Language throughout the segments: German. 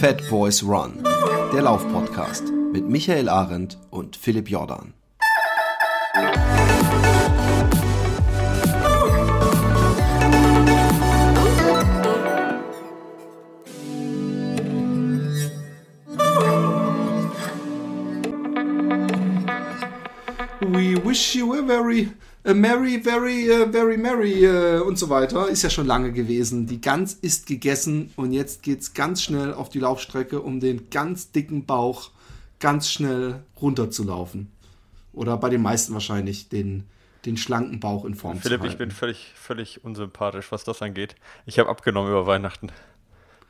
Fat Boys Run, der Laufpodcast mit Michael Arendt und Philipp Jordan. We wish you a very a merry, very, uh, very merry uh, und so weiter. Ist ja schon lange gewesen. Die Gans ist gegessen und jetzt geht's ganz schnell auf die Laufstrecke, um den ganz dicken Bauch ganz schnell runterzulaufen. Oder bei den meisten wahrscheinlich den, den schlanken Bauch in Form Philipp, zu halten. ich bin völlig, völlig unsympathisch, was das angeht. Ich habe abgenommen über Weihnachten.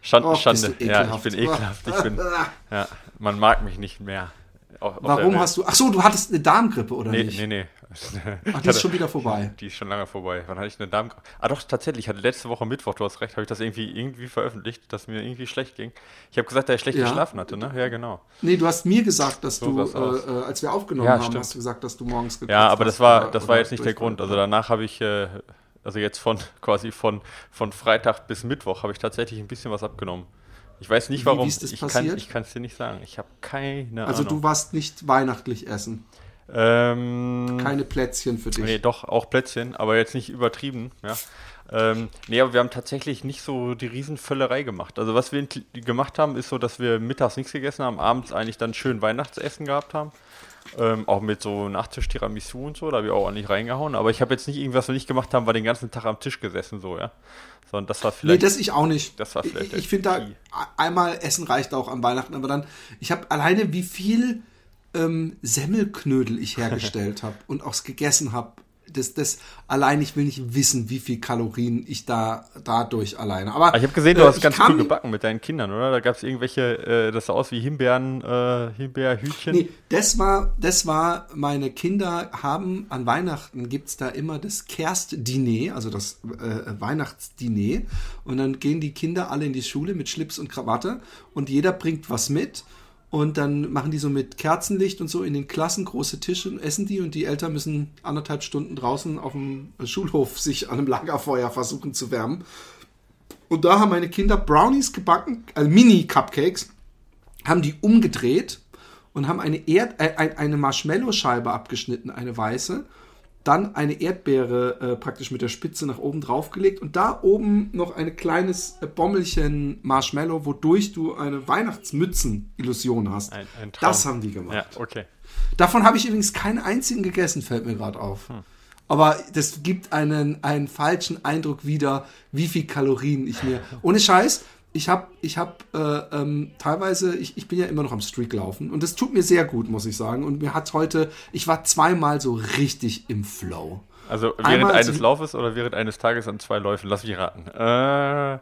Schande, Och, Schande. Ja, ich bin ekelhaft. Ich bin, ja, man mag mich nicht mehr. Warum hast du. Ach so, du hattest eine Darmgrippe, oder nee, nicht? Nee, nee. Ach, die ist schon wieder vorbei. Die ist schon lange vorbei. Wann hatte ich eine Darmgrippe? Ah, doch, tatsächlich. Ich hatte letzte Woche Mittwoch, du hast recht, habe ich das irgendwie, irgendwie veröffentlicht, dass mir irgendwie schlecht ging. Ich habe gesagt, dass ich schlecht ja. geschlafen hatte, ne? Ja, genau. Nee, du hast mir gesagt, dass so du, äh, als wir aufgenommen ja, haben, stimmt. hast du gesagt, dass du morgens Ja, aber das war, das war jetzt nicht der Grund. Also danach habe ich. Äh, also jetzt von quasi von, von Freitag bis Mittwoch habe ich tatsächlich ein bisschen was abgenommen. Ich weiß nicht, warum. Wie, ist das ich passiert? kann es dir nicht sagen. Ich habe keine also Ahnung. Also du warst nicht weihnachtlich essen? Ähm, keine Plätzchen für dich? Nee, doch, auch Plätzchen, aber jetzt nicht übertrieben. Ja. Ähm, nee, aber wir haben tatsächlich nicht so die Riesenvöllerei gemacht. Also was wir gemacht haben, ist so, dass wir mittags nichts gegessen haben, abends eigentlich dann schön Weihnachtsessen gehabt haben. Ähm, auch mit so Nachtisch Tiramisu und so, da habe ich auch ordentlich reingehauen. Aber ich habe jetzt nicht irgendwas, was wir nicht gemacht haben, war den ganzen Tag am Tisch gesessen, so, ja. Sondern das war vielleicht. Nee, das ich auch nicht. Das war vielleicht. Ich, ich finde da einmal Essen reicht auch an Weihnachten, aber dann, ich habe alleine, wie viel ähm, Semmelknödel ich hergestellt habe und auch gegessen habe das, das allein, ich will nicht wissen, wie viel Kalorien ich da dadurch alleine. Aber, Aber ich habe gesehen, du äh, hast ganz cool gebacken mit deinen Kindern, oder? Da gab es irgendwelche, äh, das sah aus wie Himbeeren, äh, Himbeerhütchen. Nee, das war, das war, meine Kinder haben an Weihnachten gibt es da immer das Kerstdiner, also das äh, Weihnachtsdiner. Und dann gehen die Kinder alle in die Schule mit Schlips und Krawatte und jeder bringt was mit. Und dann machen die so mit Kerzenlicht und so in den Klassen große Tische, essen die und die Eltern müssen anderthalb Stunden draußen auf dem Schulhof sich an einem Lagerfeuer versuchen zu wärmen. Und da haben meine Kinder Brownies gebacken, also Mini-Cupcakes, haben die umgedreht und haben eine, Erd äh, eine Marshmallow-Scheibe abgeschnitten, eine weiße, dann eine Erdbeere äh, praktisch mit der Spitze nach oben draufgelegt und da oben noch ein kleines äh, Bommelchen Marshmallow, wodurch du eine Weihnachtsmützen-Illusion hast. Ein, ein das haben die gemacht. Ja, okay. Davon habe ich übrigens keinen einzigen gegessen, fällt mir gerade auf. Hm. Aber das gibt einen, einen falschen Eindruck wieder, wie viel Kalorien ich mir. Ohne Scheiß, ich habe ich hab, äh, ähm, teilweise, ich, ich bin ja immer noch am Streak laufen und das tut mir sehr gut, muss ich sagen. Und mir hat heute, ich war zweimal so richtig im Flow. Also während Einmal eines Laufes oder während eines Tages an zwei Läufen? Lass mich raten. Äh.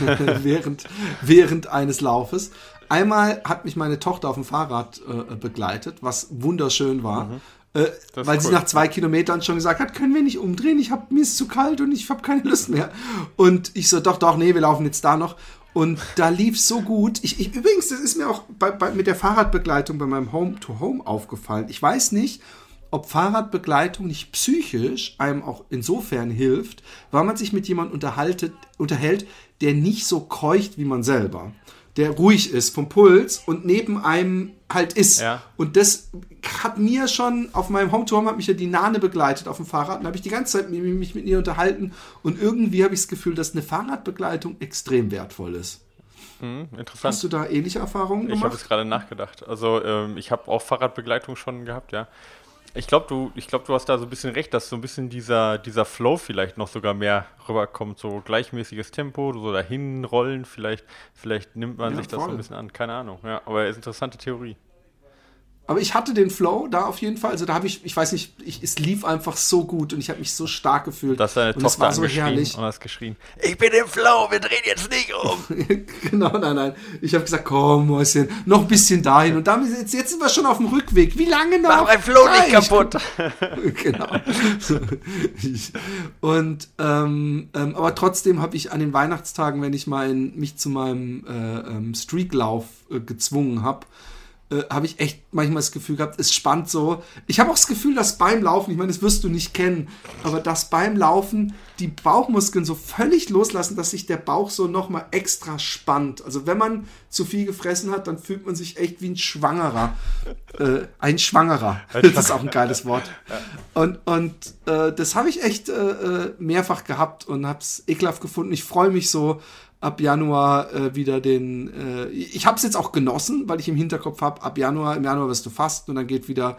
während, während eines Laufes. Einmal hat mich meine Tochter auf dem Fahrrad äh, begleitet, was wunderschön war. Mhm. Äh, weil cool. sie nach zwei Kilometern schon gesagt hat, können wir nicht umdrehen, ich hab, mir ist zu kalt und ich habe keine Lust mehr. Und ich so, doch, doch, nee, wir laufen jetzt da noch. Und da lief so gut. Ich, ich, übrigens, das ist mir auch bei, bei, mit der Fahrradbegleitung bei meinem Home-to-Home -Home aufgefallen. Ich weiß nicht, ob Fahrradbegleitung nicht psychisch einem auch insofern hilft, weil man sich mit jemandem unterhält, der nicht so keucht wie man selber der ruhig ist vom Puls und neben einem halt ist. Ja. Und das hat mir schon auf meinem Home-Tour hat mich ja die Nane begleitet auf dem Fahrrad und habe ich die ganze Zeit mich mit ihr unterhalten und irgendwie habe ich das Gefühl, dass eine Fahrradbegleitung extrem wertvoll ist. Hm, interessant. Hast du da ähnliche Erfahrungen gemacht? Ich habe es gerade nachgedacht. Also ähm, ich habe auch Fahrradbegleitung schon gehabt, ja. Ich glaube, du, glaub, du hast da so ein bisschen recht, dass so ein bisschen dieser, dieser Flow vielleicht noch sogar mehr rüberkommt. So gleichmäßiges Tempo, so dahin rollen, vielleicht, vielleicht nimmt man ja, sich das so ein bisschen an. Keine Ahnung. Ja, aber ist interessante Theorie. Aber ich hatte den Flow da auf jeden Fall. Also da habe ich, ich weiß nicht, ich, es lief einfach so gut und ich habe mich so stark gefühlt. Dass deine und Tochter war so herrlich. und hast geschrien, ich bin im Flow, wir drehen jetzt nicht um. genau, nein, nein. Ich habe gesagt, komm, Mäuschen, noch ein bisschen dahin. Und damit, jetzt, jetzt sind wir schon auf dem Rückweg. Wie lange noch? Mach mein Flow nicht kaputt. genau. und, ähm, ähm, aber trotzdem habe ich an den Weihnachtstagen, wenn ich mein, mich zu meinem äh, ähm, Streaklauf äh, gezwungen habe, äh, habe ich echt manchmal das Gefühl gehabt, es spannt so. Ich habe auch das Gefühl, dass beim Laufen, ich meine, das wirst du nicht kennen, aber dass beim Laufen die Bauchmuskeln so völlig loslassen, dass sich der Bauch so nochmal extra spannt. Also wenn man zu viel gefressen hat, dann fühlt man sich echt wie ein Schwangerer. Äh, ein Schwangerer. Das ist auch ein geiles Wort. Und, und äh, das habe ich echt äh, äh mehrfach gehabt und habe es ekelhaft gefunden. Ich freue mich so ab Januar äh, wieder den. Äh, ich habe es jetzt auch genossen, weil ich im Hinterkopf habe, ab Januar, im Januar wirst du fasten und dann geht wieder.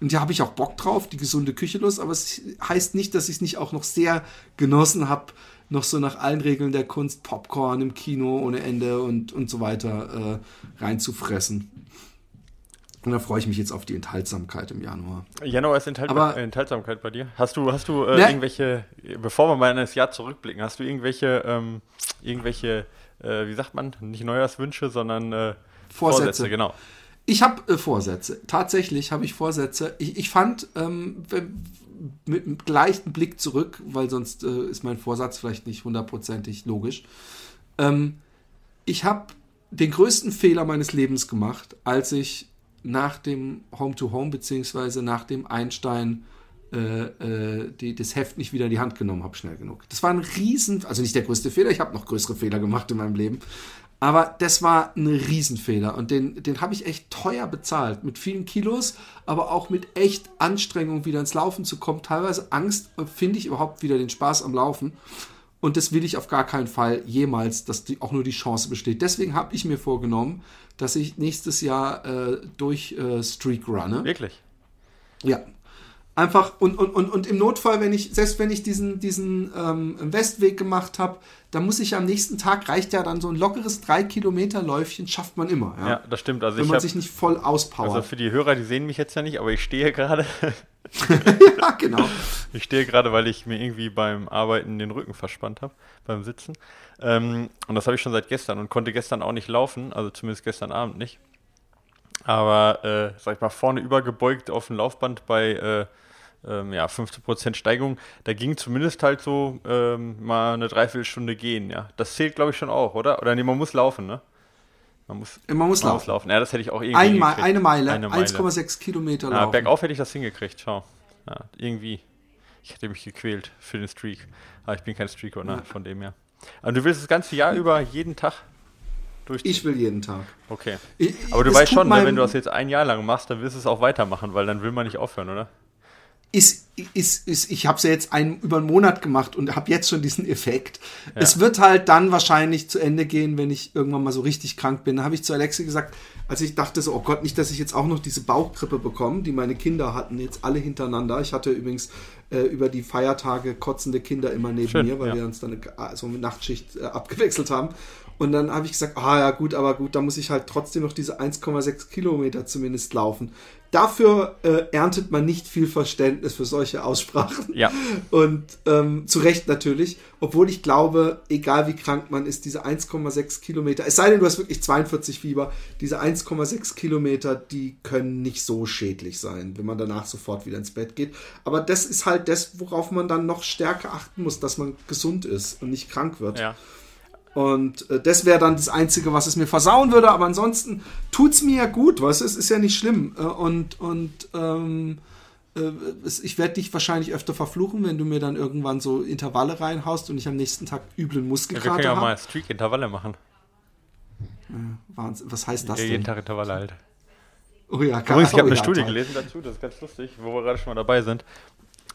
Und da habe ich auch Bock drauf, die gesunde Küche los, aber es heißt nicht, dass ich es nicht auch noch sehr genossen habe, noch so nach allen Regeln der Kunst Popcorn im Kino ohne Ende und, und so weiter äh, reinzufressen. Und da freue ich mich jetzt auf die Enthaltsamkeit im Januar. Januar ist Enthalt Aber, Enthaltsamkeit bei dir. Hast du, hast du äh, ne? irgendwelche, bevor wir mal in das Jahr zurückblicken, hast du irgendwelche, ähm, irgendwelche, äh, wie sagt man, nicht Neujahrswünsche, sondern äh, Vorsätze. Vorsätze, genau. Ich habe äh, Vorsätze. Tatsächlich habe ich Vorsätze. Ich, ich fand, ähm, mit einem gleichen Blick zurück, weil sonst äh, ist mein Vorsatz vielleicht nicht hundertprozentig logisch. Ähm, ich habe den größten Fehler meines Lebens gemacht, als ich nach dem Home-to-Home -Home, beziehungsweise nach dem Einstein äh, äh, die, das Heft nicht wieder in die Hand genommen habe, schnell genug. Das war ein riesen, also nicht der größte Fehler, ich habe noch größere Fehler gemacht in meinem Leben, aber das war ein Riesenfehler und den, den habe ich echt teuer bezahlt, mit vielen Kilos, aber auch mit echt Anstrengung wieder ins Laufen zu kommen, teilweise Angst, finde ich überhaupt wieder den Spaß am Laufen. Und das will ich auf gar keinen Fall jemals, dass die, auch nur die Chance besteht. Deswegen habe ich mir vorgenommen, dass ich nächstes Jahr äh, durch äh, Streak runne. Wirklich? Ja. Einfach und, und, und, und im Notfall, wenn ich, selbst wenn ich diesen, diesen ähm, Westweg gemacht habe, dann muss ich am nächsten Tag, reicht ja dann so ein lockeres 3-Kilometer-Läufchen, schafft man immer. Ja, ja das stimmt. Also wenn man hab, sich nicht voll auspowert. Also für die Hörer, die sehen mich jetzt ja nicht, aber ich stehe gerade. ja, genau. Ich stehe gerade, weil ich mir irgendwie beim Arbeiten den Rücken verspannt habe, beim Sitzen. Ähm, und das habe ich schon seit gestern und konnte gestern auch nicht laufen, also zumindest gestern Abend nicht. Aber, äh, sag ich mal, vorne übergebeugt auf dem Laufband bei äh, ähm, ja, 15% Steigung, da ging zumindest halt so ähm, mal eine Dreiviertelstunde gehen, ja. Das zählt, glaube ich, schon auch, oder? Oder nee, man muss laufen, ne? Man muss, man muss, man laufen. muss laufen. Ja, das hätte ich auch irgendwie Ein Ma Eine Meile, Meile. 1,6 Kilometer ja, laufen. Bergauf hätte ich das hingekriegt, schau. Ja, irgendwie. Ich hätte mich gequält für den Streak. Aber ich bin kein Streaker, ne? Von dem her. Aber du willst das ganze Jahr über jeden Tag durch? Ich will jeden Tag. Okay. Ich, Aber du weißt schon, ne, wenn du das jetzt ein Jahr lang machst, dann wirst du es auch weitermachen, weil dann will man nicht aufhören, oder? ist, ist, ist, ich habe es ja jetzt einen, über einen Monat gemacht und habe jetzt schon diesen Effekt. Ja. Es wird halt dann wahrscheinlich zu Ende gehen, wenn ich irgendwann mal so richtig krank bin. Da habe ich zu Alexi gesagt, als ich dachte so, oh Gott, nicht, dass ich jetzt auch noch diese Bauchgrippe bekomme, die meine Kinder hatten, jetzt alle hintereinander. Ich hatte übrigens äh, über die Feiertage kotzende Kinder immer neben Schön, mir, weil ja. wir uns dann eine, so eine Nachtschicht äh, abgewechselt haben. Und dann habe ich gesagt, ah ja gut, aber gut, da muss ich halt trotzdem noch diese 1,6 Kilometer zumindest laufen. Dafür äh, erntet man nicht viel Verständnis für solche Aussprachen. Ja. Und ähm, zu Recht natürlich, obwohl ich glaube, egal wie krank man ist, diese 1,6 Kilometer, es sei denn, du hast wirklich 42 Fieber, diese 1,6 Kilometer, die können nicht so schädlich sein, wenn man danach sofort wieder ins Bett geht. Aber das ist halt das, worauf man dann noch stärker achten muss, dass man gesund ist und nicht krank wird. Ja. Und äh, das wäre dann das Einzige, was es mir versauen würde. Aber ansonsten tut es mir ja gut, weißt du, es ist ja nicht schlimm. Äh, und und ähm, äh, ich werde dich wahrscheinlich öfter verfluchen, wenn du mir dann irgendwann so Intervalle reinhaust und ich am nächsten Tag üblen Muskelkater habe. Ja, wir können ja mal Streak-Intervalle machen. Wahnsinn. Was heißt das ja, jeden Tag Intervalle halt. Oh ja, Übrigens, ich habe oh, eine ja, Studie toll. gelesen dazu, das ist ganz lustig, wo wir gerade schon mal dabei sind.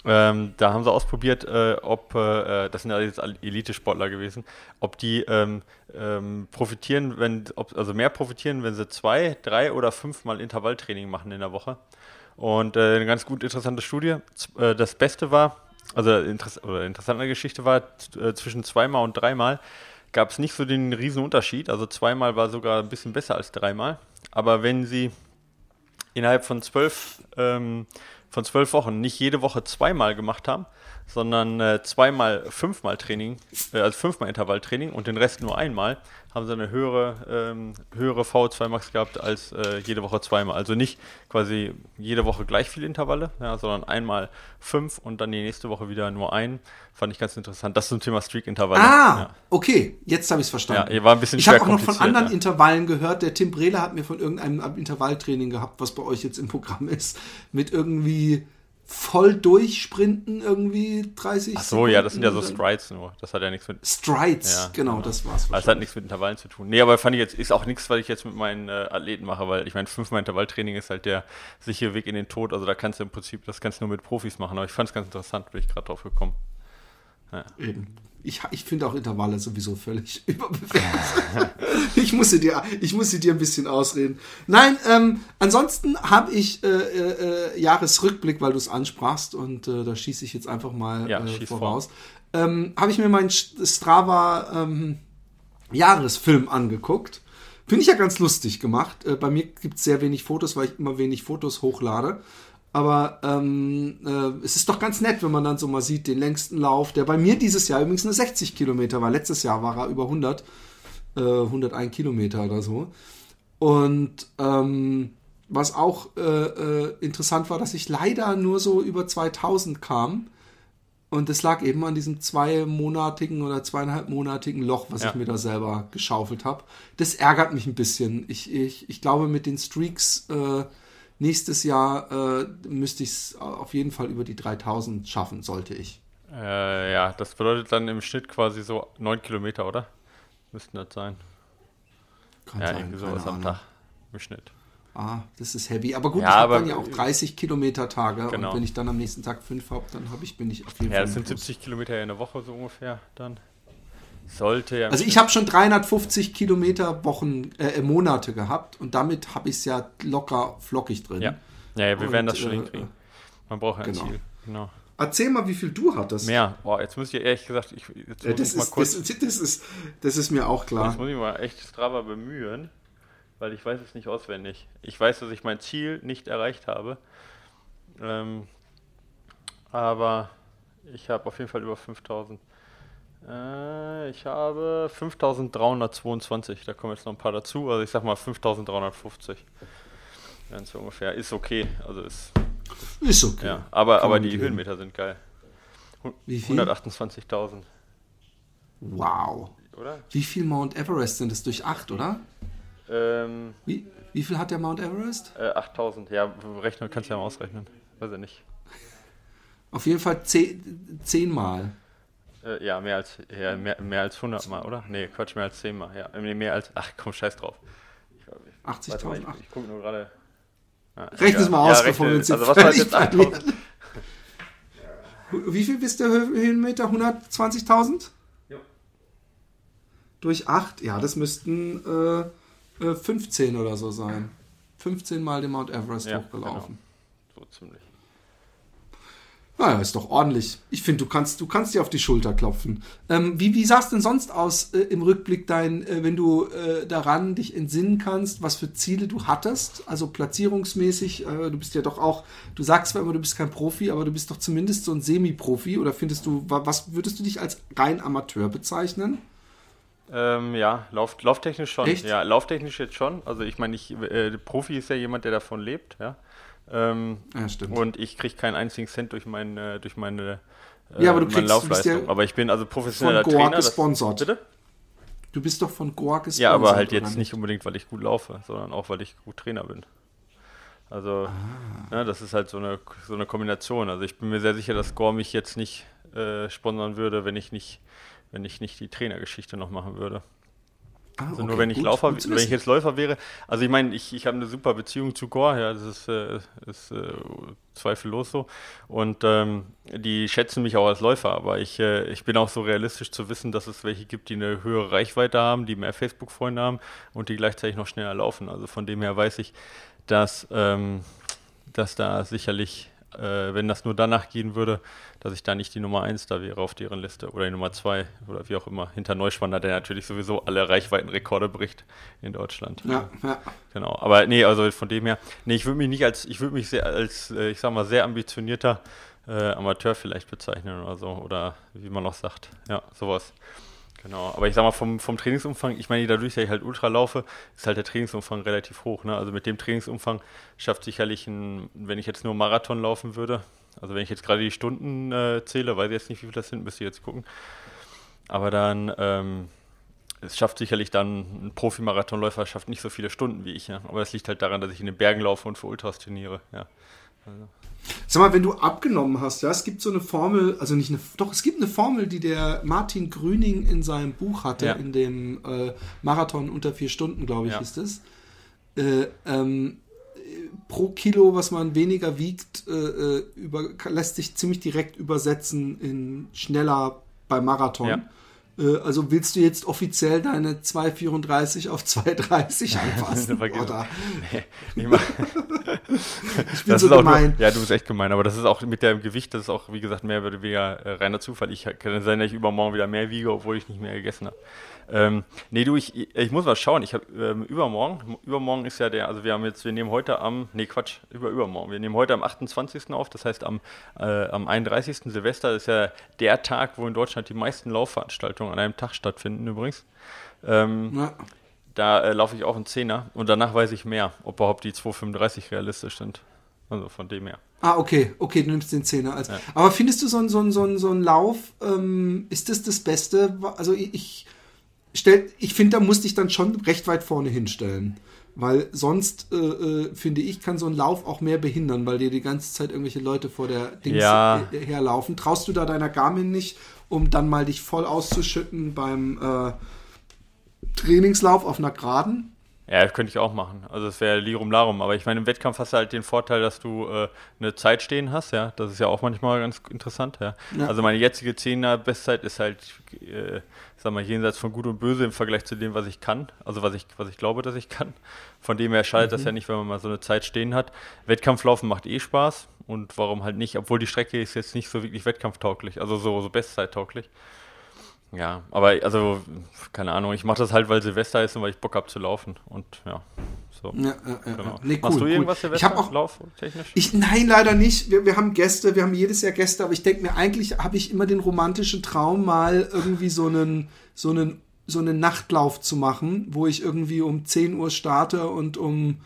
Ähm, da haben sie ausprobiert, äh, ob, äh, das sind ja jetzt Elite-Sportler gewesen, ob die ähm, ähm, profitieren, wenn, ob, also mehr profitieren, wenn sie zwei, drei oder fünfmal Intervalltraining machen in der Woche. Und äh, eine ganz gut interessante Studie. Z äh, das Beste war, also interess oder interessante Geschichte war, äh, zwischen zweimal und dreimal gab es nicht so den riesen Unterschied. Also zweimal war sogar ein bisschen besser als dreimal. Aber wenn sie innerhalb von zwölf ähm, von zwölf Wochen nicht jede Woche zweimal gemacht haben, sondern äh, zweimal fünfmal Training, äh, also fünfmal Intervalltraining und den Rest nur einmal, haben sie eine höhere, ähm, höhere VO2 Max gehabt als äh, jede Woche zweimal. Also nicht quasi jede Woche gleich viele Intervalle, ja, sondern einmal fünf und dann die nächste Woche wieder nur ein. Fand ich ganz interessant. Das zum Thema Streak-Intervalle. Ah, ja. okay, jetzt habe ich es verstanden. Ja, war ein bisschen ich habe auch noch von anderen ja. Intervallen gehört. Der Tim Brele hat mir von irgendeinem Intervalltraining gehabt, was bei euch jetzt im Programm ist, mit irgendwie voll durchsprinten irgendwie 30 Ach so, Sekunden ja, das sind ja so Strides nur. Das hat ja nichts mit Strides, ja, genau, genau, das war's. Das hat nichts mit Intervallen zu tun. Nee, aber fand ich jetzt ist auch nichts, was ich jetzt mit meinen äh, Athleten mache, weil ich meine, fünfmal Intervalltraining ist halt der sichere Weg in den Tod, also da kannst du im Prinzip das kannst du nur mit Profis machen, aber ich fand es ganz interessant, bin ich gerade drauf gekommen. Ja. Eben ich, ich finde auch Intervalle sowieso völlig überbewertet. ich, muss sie dir, ich muss sie dir ein bisschen ausreden. Nein, ähm, ansonsten habe ich äh, äh, Jahresrückblick, weil du es ansprachst und äh, da schieße ich jetzt einfach mal ja, äh, voraus. Ähm, habe ich mir meinen Strava ähm, Jahresfilm angeguckt. Finde ich ja ganz lustig gemacht. Äh, bei mir gibt es sehr wenig Fotos, weil ich immer wenig Fotos hochlade. Aber ähm, äh, es ist doch ganz nett, wenn man dann so mal sieht, den längsten Lauf, der bei mir dieses Jahr übrigens nur 60 Kilometer war. Letztes Jahr war er über 100, äh, 101 Kilometer oder so. Und ähm, was auch äh, äh, interessant war, dass ich leider nur so über 2000 kam. Und das lag eben an diesem zweimonatigen oder zweieinhalbmonatigen Loch, was ja. ich mir da selber geschaufelt habe. Das ärgert mich ein bisschen. Ich, ich, ich glaube, mit den Streaks äh, nächstes Jahr äh, müsste ich es auf jeden Fall über die 3000 schaffen, sollte ich. Äh, ja, das bedeutet dann im Schnitt quasi so 9 Kilometer, oder? Müssten das sein. Kann ja, sein, irgendwie sowas am Tag im Schnitt. Ah, das ist heavy. Aber gut, ja, ich habe dann ja auch 30 Kilometer Tage genau. und wenn ich dann am nächsten Tag 5 habe, dann habe ich, bin ich auf jeden ja, Fall. Ja, das sind 70 Kilometer in der Woche so ungefähr dann. Sollte ja. Also ich habe schon 350 Kilometer Wochen, äh, Monate gehabt und damit habe ich es ja locker flockig drin. Ja, ja, ja wir und, werden das schon äh, hinkriegen. Man braucht ein genau. Ziel. Genau. Erzähl mal, wie viel du hattest. Mehr. Boah, jetzt muss ich ehrlich gesagt, ich, jetzt ja, das, ist, kurz, das, das, ist, das ist mir auch klar. Jetzt muss ich mal echt Strava bemühen, weil ich weiß es nicht auswendig. Ich weiß, dass ich mein Ziel nicht erreicht habe. Ähm, aber ich habe auf jeden Fall über 5000. Äh, ich habe 5322, da kommen jetzt noch ein paar dazu, also ich sag mal 5350. Ganz so ungefähr. Ist okay, also ist. Ist okay. Ja, aber, aber die Höhenmeter sind geil. Wie viel? 128.000. Wow. Oder? Wie viel Mount Everest sind es durch 8, oder? Ähm, wie, wie viel hat der Mount Everest? Äh, 8000, ja, rechnen kannst du ja mal ausrechnen. Weiß ich nicht. Auf jeden Fall 10, 10 Mal. Äh, ja, mehr als, ja, mehr, mehr als 100 Mal, oder? Nee, Quatsch, mehr als 10 Mal. Ja, nee, mehr als, ach komm, scheiß drauf. 80.000? Ich, ich gucke nur gerade. Ja, Rechne es mal aus, ja, bevor wir uns Also was war jetzt 8000? Wie viel bist der Höhenmeter? 120.000? Ja. Durch 8? Ja, das müssten äh, 15 äh, oder so sein. 15 Mal den Mount Everest ja, hochgelaufen. Genau. So ziemlich. Naja, ist doch ordentlich. Ich finde, du kannst, du kannst dir auf die Schulter klopfen. Ähm, wie, wie sah es denn sonst aus äh, im Rückblick dein, äh, wenn du äh, daran dich entsinnen kannst, was für Ziele du hattest? Also platzierungsmäßig, äh, du bist ja doch auch, du sagst zwar immer, du bist kein Profi, aber du bist doch zumindest so ein Semi-Profi oder findest du, was würdest du dich als rein Amateur bezeichnen? Ähm, ja, lauf, lauftechnisch schon. Echt? Ja, lauftechnisch jetzt schon. Also ich meine, ich, äh, Profi ist ja jemand, der davon lebt, ja. Ähm, ja, stimmt. Und ich kriege keinen einzigen Cent durch, mein, äh, durch meine, äh, ja, aber du kriegst, Laufleistung. Ja aber ich bin also professioneller von Trainer. gesponsert. Das, bitte? Du bist doch von Goa gesponsert. Ja, aber halt jetzt nicht unbedingt, weil ich gut laufe, sondern auch, weil ich gut Trainer bin. Also, ah. ja, das ist halt so eine, so eine Kombination. Also ich bin mir sehr sicher, dass Gore mich jetzt nicht äh, sponsern würde, wenn ich nicht, wenn ich nicht die Trainergeschichte noch machen würde. Ah, also okay, nur wenn ich gut, Laufer, gut wenn ich jetzt Läufer wäre. Also ich meine, ich, ich habe eine super Beziehung zu Gore, ja, das ist, äh, ist äh, zweifellos so. Und ähm, die schätzen mich auch als Läufer, aber ich, äh, ich bin auch so realistisch zu wissen, dass es welche gibt, die eine höhere Reichweite haben, die mehr Facebook-Freunde haben und die gleichzeitig noch schneller laufen. Also von dem her weiß ich, dass, ähm, dass da sicherlich äh, wenn das nur danach gehen würde, dass ich da nicht die Nummer 1 da wäre auf deren Liste oder die Nummer 2 oder wie auch immer, hinter Neuspanner, der natürlich sowieso alle Reichweitenrekorde bricht in Deutschland. Ja, ja. Genau. Aber nee, also von dem her, nee, ich würde mich nicht als, ich würde mich sehr als, äh, ich sag mal, sehr ambitionierter äh, Amateur vielleicht bezeichnen oder so. Oder wie man auch sagt. Ja, sowas. Genau, aber ich sag mal, vom, vom Trainingsumfang, ich meine, dadurch, dass ich halt Ultra laufe, ist halt der Trainingsumfang relativ hoch. Ne? Also mit dem Trainingsumfang schafft sicherlich ein, wenn ich jetzt nur Marathon laufen würde, also wenn ich jetzt gerade die Stunden äh, zähle, weiß ich jetzt nicht, wie viel das sind, müsste ich jetzt gucken. Aber dann, ähm, es schafft sicherlich dann, ein Profi-Marathonläufer schafft nicht so viele Stunden wie ich. Ja? Aber das liegt halt daran, dass ich in den Bergen laufe und für Ultras trainiere. Ja. Also. Sag mal, wenn du abgenommen hast, ja, es gibt so eine Formel, also nicht eine, doch, es gibt eine Formel, die der Martin Grüning in seinem Buch hatte, ja. in dem äh, Marathon unter vier Stunden, glaube ich, ja. ist es. Äh, ähm, pro Kilo, was man weniger wiegt, äh, äh über, lässt sich ziemlich direkt übersetzen in schneller beim Marathon. Ja. Äh, also willst du jetzt offiziell deine 2,34 auf 2,30 anpassen? oder? Nee, ich, ich bin das so gemein. Nur, ja, du bist echt gemein, aber das ist auch mit dem Gewicht, das ist auch, wie gesagt, mehr oder weniger äh, reiner Zufall. Ich kann sein, dass ich übermorgen wieder mehr wiege, obwohl ich nicht mehr gegessen habe. Ähm, nee, du, ich, ich muss mal schauen. Ich habe ähm, übermorgen, übermorgen ist ja der, also wir haben jetzt, wir nehmen heute am, nee, Quatsch, über übermorgen. Wir nehmen heute am 28. auf, das heißt am, äh, am 31. Silvester ist ja der Tag, wo in Deutschland die meisten Laufveranstaltungen an einem Tag stattfinden übrigens. Ähm, ja. Da äh, laufe ich auch einen Zehner und danach weiß ich mehr, ob überhaupt die 2,35 realistisch sind. Also von dem her. Ah, okay, okay, du nimmst den Zehner als. Ja. Aber findest du so ein, so ein, so ein, so ein Lauf, ähm, ist das das Beste? Also ich, stell, ich finde, da musste ich dann schon recht weit vorne hinstellen. Weil sonst, äh, äh, finde ich, kann so ein Lauf auch mehr behindern, weil dir die ganze Zeit irgendwelche Leute vor der Dings ja. herlaufen. Traust du da deiner Garmin nicht, um dann mal dich voll auszuschütten beim äh, Trainingslauf auf einer Geraden? Ja, das könnte ich auch machen. Also es wäre Lirum Larum. Aber ich meine, im Wettkampf hast du halt den Vorteil, dass du äh, eine Zeit stehen hast, ja. Das ist ja auch manchmal ganz interessant, ja. ja. Also meine jetzige 10er Bestzeit ist halt, äh, sag mal, jenseits von Gut und Böse im Vergleich zu dem, was ich kann. Also was ich, was ich glaube, dass ich kann. Von dem her schadet mhm. das ja nicht, wenn man mal so eine Zeit stehen hat. Wettkampflaufen macht eh Spaß. Und warum halt nicht? Obwohl die Strecke ist jetzt nicht so wirklich wettkampftauglich, also so, so Bestzeittauglich. Ja, aber also, keine Ahnung, ich mache das halt, weil Silvester ist und weil ich Bock habe zu laufen. Und ja, so. Ja, ja, genau. Nee, cool, Machst du irgendwas cool. Silvester ich auch, lauftechnisch? Ich, nein, leider nicht. Wir, wir haben Gäste, wir haben jedes Jahr Gäste, aber ich denke mir, eigentlich habe ich immer den romantischen Traum, mal irgendwie so einen, so einen, so einen Nachtlauf zu machen, wo ich irgendwie um 10 Uhr starte und um,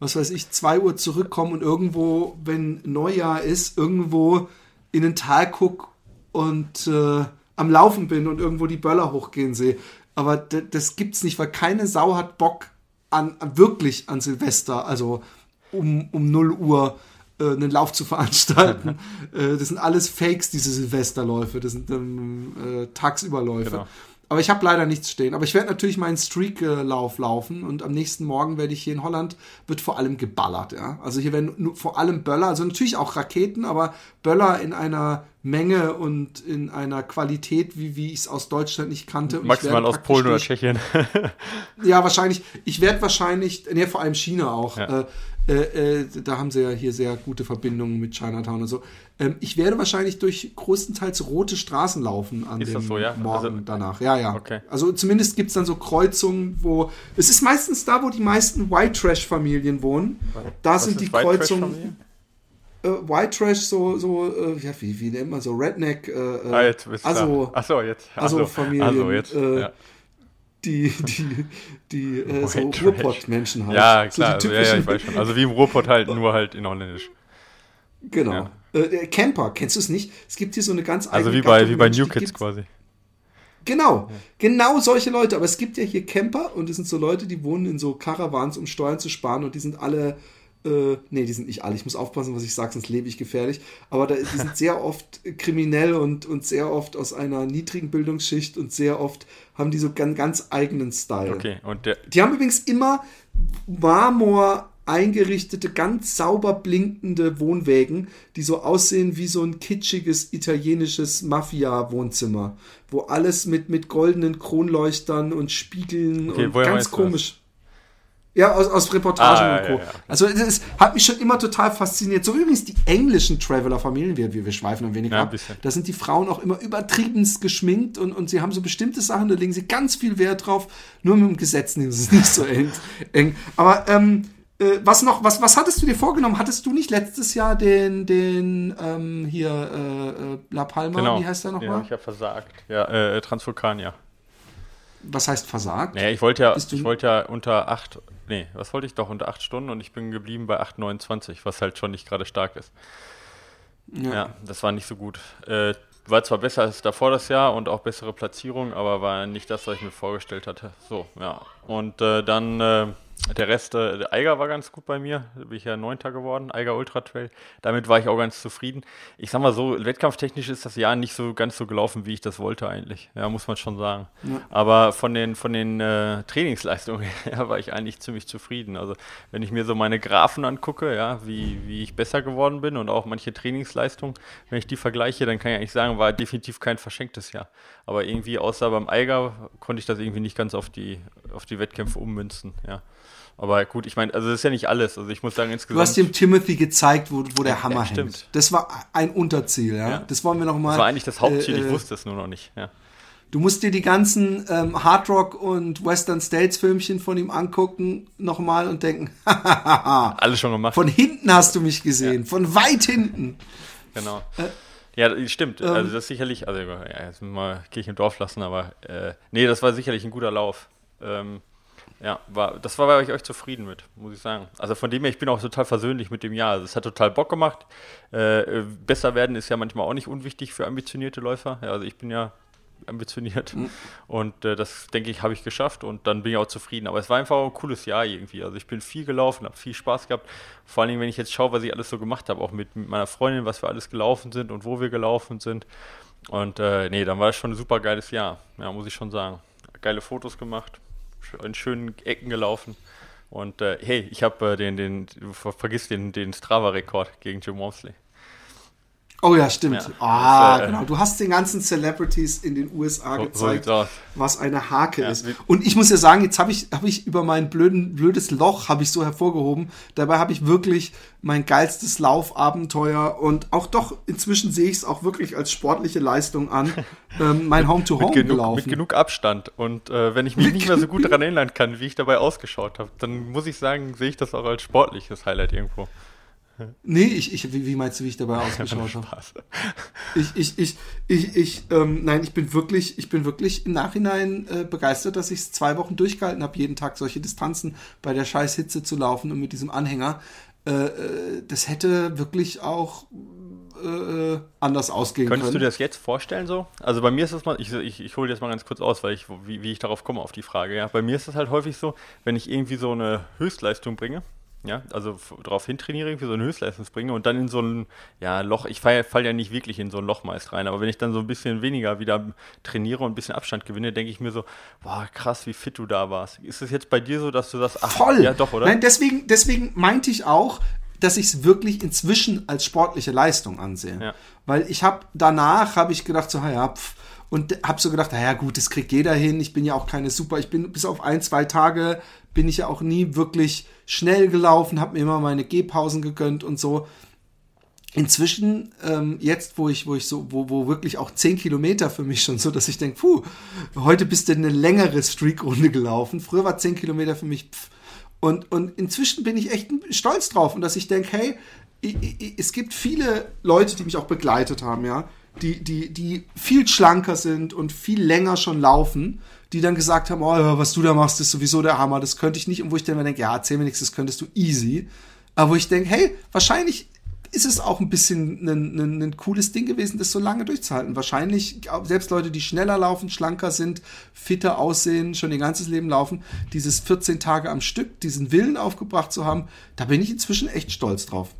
was weiß ich, 2 Uhr zurückkomme und irgendwo, wenn Neujahr ist, irgendwo in ein Tal guck und äh, am Laufen bin und irgendwo die Böller hochgehen sehe. Aber das gibt's nicht, weil keine Sau hat Bock an, wirklich an Silvester, also um, um 0 Uhr äh, einen Lauf zu veranstalten. äh, das sind alles Fakes, diese Silvesterläufe. Das sind ähm, äh, Tagsüberläufe. Genau. Aber ich habe leider nichts stehen. Aber ich werde natürlich meinen Streak-Lauf laufen und am nächsten Morgen werde ich hier in Holland, wird vor allem geballert. Ja? Also hier werden nur, vor allem Böller, also natürlich auch Raketen, aber Böller in einer Menge und in einer Qualität, wie, wie ich es aus Deutschland nicht kannte. Und Maximal aus Polen oder Tschechien. ja, wahrscheinlich. Ich werde wahrscheinlich, ne, vor allem China auch. Ja. Äh, äh, äh, da haben sie ja hier sehr gute Verbindungen mit Chinatown und so. Ähm, ich werde wahrscheinlich durch größtenteils rote Straßen laufen an Ist dem so, ja? Morgen also, danach. Ja, ja. Okay. Also zumindest gibt es dann so Kreuzungen, wo. Es ist meistens da, wo die meisten White Trash-Familien wohnen. Da Was sind die Kreuzungen. Äh, White Trash, so, so, äh, ja, wie, wie nennt man so, Redneck, äh, äh ah, jetzt bist also, Achso, jetzt. Also Familien. Also jetzt, äh, ja die, die, die äh, so Ruhrpott-Menschen halt. Ja, klar, so also, ja, ja, ich weiß schon. Also wie im Ruhrpott halt, nur halt in Holländisch. Genau. Ja. Äh, äh Camper, kennst du es nicht? Es gibt hier so eine ganz eigene. Also wie bei, wie bei New Kids quasi. Genau, ja. genau solche Leute. Aber es gibt ja hier Camper und das sind so Leute, die wohnen in so Caravans, um Steuern zu sparen und die sind alle äh, nee, die sind nicht alle. Ich muss aufpassen, was ich sage, sonst lebe ich gefährlich. Aber da, die sind sehr oft kriminell und, und sehr oft aus einer niedrigen Bildungsschicht und sehr oft haben die so ganz, ganz eigenen Style. Okay, und der die haben übrigens immer Marmor eingerichtete, ganz sauber blinkende Wohnwägen, die so aussehen wie so ein kitschiges italienisches Mafia-Wohnzimmer, wo alles mit, mit goldenen Kronleuchtern und Spiegeln okay, und ganz komisch. Ja, aus, aus Reportagen ah, und Co. Ja, ja. Also es hat mich schon immer total fasziniert. So übrigens die englischen Traveler-Familien, wir, wir, wir schweifen ein wenig ja, ab. Da sind die Frauen auch immer übertriebenst geschminkt und, und sie haben so bestimmte Sachen, da legen sie ganz viel Wert drauf. Nur mit dem Gesetz nehmen sie es nicht so eng. eng. Aber ähm, äh, was noch, was, was hattest du dir vorgenommen? Hattest du nicht letztes Jahr den, den, ähm, hier, äh, äh La Palma, genau. wie heißt der nochmal? Ja, ich habe versagt. Ja, äh, Transvulkania. Was heißt versagt? Naja, ich wollte ja, ich wollte ja unter acht, nee, was wollte ich doch, unter acht Stunden und ich bin geblieben bei 8,29, was halt schon nicht gerade stark ist. Ja. ja. das war nicht so gut. Äh, war zwar besser als davor das Jahr und auch bessere Platzierung, aber war nicht das, was ich mir vorgestellt hatte. So, ja. Und äh, dann äh, der Rest, äh, der Eiger war ganz gut bei mir. Da bin ich ja Neunter geworden, Eiger Ultra Trail. Damit war ich auch ganz zufrieden. Ich sag mal so, wettkampftechnisch ist das Jahr nicht so ganz so gelaufen, wie ich das wollte eigentlich. Ja, muss man schon sagen. Ja. Aber von den, von den äh, Trainingsleistungen her war ich eigentlich ziemlich zufrieden. Also, wenn ich mir so meine Graphen angucke, ja, wie, wie ich besser geworden bin und auch manche Trainingsleistungen, wenn ich die vergleiche, dann kann ich eigentlich sagen, war definitiv kein verschenktes Jahr. Aber irgendwie, außer beim Eiger, konnte ich das irgendwie nicht ganz auf die, auf die Wettkämpfe ummünzen, ja. Aber gut, ich meine, also das ist ja nicht alles. Also ich muss sagen, insgesamt. Du hast dem Timothy gezeigt, wo, wo der Hammer ja, stimmt. hängt. Das war ein Unterziel, ja. ja. Das wollen wir noch mal. Das war eigentlich das Hauptziel, äh, ich wusste es nur noch nicht, ja. Du musst dir die ganzen ähm, Hard Rock und Western States Filmchen von ihm angucken nochmal und denken, alles schon gemacht. Von hinten hast du mich gesehen, ja. von weit hinten. Genau. Äh, ja, stimmt. Ähm, also das ist sicherlich, also ja, jetzt mal Kirche im Dorf lassen, aber äh, nee, das war sicherlich ein guter Lauf. Ähm, ja, war, das war, war ich euch zufrieden mit, muss ich sagen. Also von dem her, ich bin auch total versöhnlich mit dem Jahr. Also es hat total Bock gemacht. Äh, besser werden ist ja manchmal auch nicht unwichtig für ambitionierte Läufer. Ja, also ich bin ja ambitioniert mhm. und äh, das, denke ich, habe ich geschafft und dann bin ich auch zufrieden. Aber es war einfach ein cooles Jahr irgendwie. Also ich bin viel gelaufen, habe viel Spaß gehabt. Vor allem, wenn ich jetzt schaue, was ich alles so gemacht habe, auch mit, mit meiner Freundin, was wir alles gelaufen sind und wo wir gelaufen sind. Und äh, nee, dann war es schon ein super geiles Jahr, ja, muss ich schon sagen. Geile Fotos gemacht in schönen Ecken gelaufen. Und äh, hey, ich habe äh, den, den, du vergisst den, den Strava-Rekord gegen Jim Walmsley. Oh ja, stimmt. Ja, ah, äh, genau. Du hast den ganzen Celebrities in den USA gezeigt, was eine Hake ja, ist. Und ich muss ja sagen, jetzt habe ich, hab ich über mein blöden, blödes Loch habe ich so hervorgehoben. Dabei habe ich wirklich mein geilstes Laufabenteuer und auch doch inzwischen sehe ich es auch wirklich als sportliche Leistung an. ähm, mein Home-to-Home -Home gelaufen. Mit genug Abstand. Und äh, wenn ich mich nicht mehr so gut daran erinnern kann, wie ich dabei ausgeschaut habe, dann muss ich sagen, sehe ich das auch als sportliches Highlight irgendwo. Nee, ich, ich, wie, wie meinst du, wie ich dabei ausgeschaut habe? Ich, ich, ich, ich, ich, ähm, nein, ich bin wirklich, ich bin wirklich im Nachhinein äh, begeistert, dass ich es zwei Wochen durchgehalten habe, jeden Tag solche Distanzen bei der scheiß Hitze zu laufen und mit diesem Anhänger. Äh, äh das hätte wirklich auch äh, anders ausgehen Könntest können. du dir das jetzt vorstellen so? Also bei mir ist das mal, ich, ich, ich hole das mal ganz kurz aus, weil ich, wie, wie ich darauf komme, auf die Frage. Ja, bei mir ist das halt häufig so, wenn ich irgendwie so eine Höchstleistung bringe, ja, also darauf hintrainiere, für so eine Höchstleistungsbringer und dann in so ein ja, Loch, ich falle fall ja nicht wirklich in so ein Loch meist rein, aber wenn ich dann so ein bisschen weniger wieder trainiere und ein bisschen Abstand gewinne, denke ich mir so, boah, krass, wie fit du da warst. Ist es jetzt bei dir so, dass du das ach, voll, ja doch, oder? Nein, deswegen, deswegen meinte ich auch, dass ich es wirklich inzwischen als sportliche Leistung ansehe. Ja. Weil ich habe danach, habe ich gedacht, so, ja, pff, und habe so gedacht, naja gut, das kriegt jeder hin. Ich bin ja auch keine super, ich bin bis auf ein, zwei Tage bin ich ja auch nie wirklich schnell gelaufen, habe mir immer meine Gehpausen gegönnt und so. Inzwischen, ähm, jetzt, wo ich, wo ich so, wo, wo wirklich auch zehn Kilometer für mich schon so, dass ich denke, puh, heute bist du eine längere Streakrunde gelaufen. Früher war zehn Kilometer für mich, pff. Und, und inzwischen bin ich echt stolz drauf und dass ich denke, hey, ich, ich, es gibt viele Leute, die mich auch begleitet haben, ja, die, die, die viel schlanker sind und viel länger schon laufen, die dann gesagt haben, oh, was du da machst, ist sowieso der Hammer, das könnte ich nicht. Und wo ich dann mir denke, ja, erzähl mir nichts, das könntest du easy. Aber wo ich denke, hey, wahrscheinlich ist es auch ein bisschen ein, ein, ein, cooles Ding gewesen, das so lange durchzuhalten. Wahrscheinlich, selbst Leute, die schneller laufen, schlanker sind, fitter aussehen, schon ihr ganzes Leben laufen, dieses 14 Tage am Stück, diesen Willen aufgebracht zu haben, da bin ich inzwischen echt stolz drauf.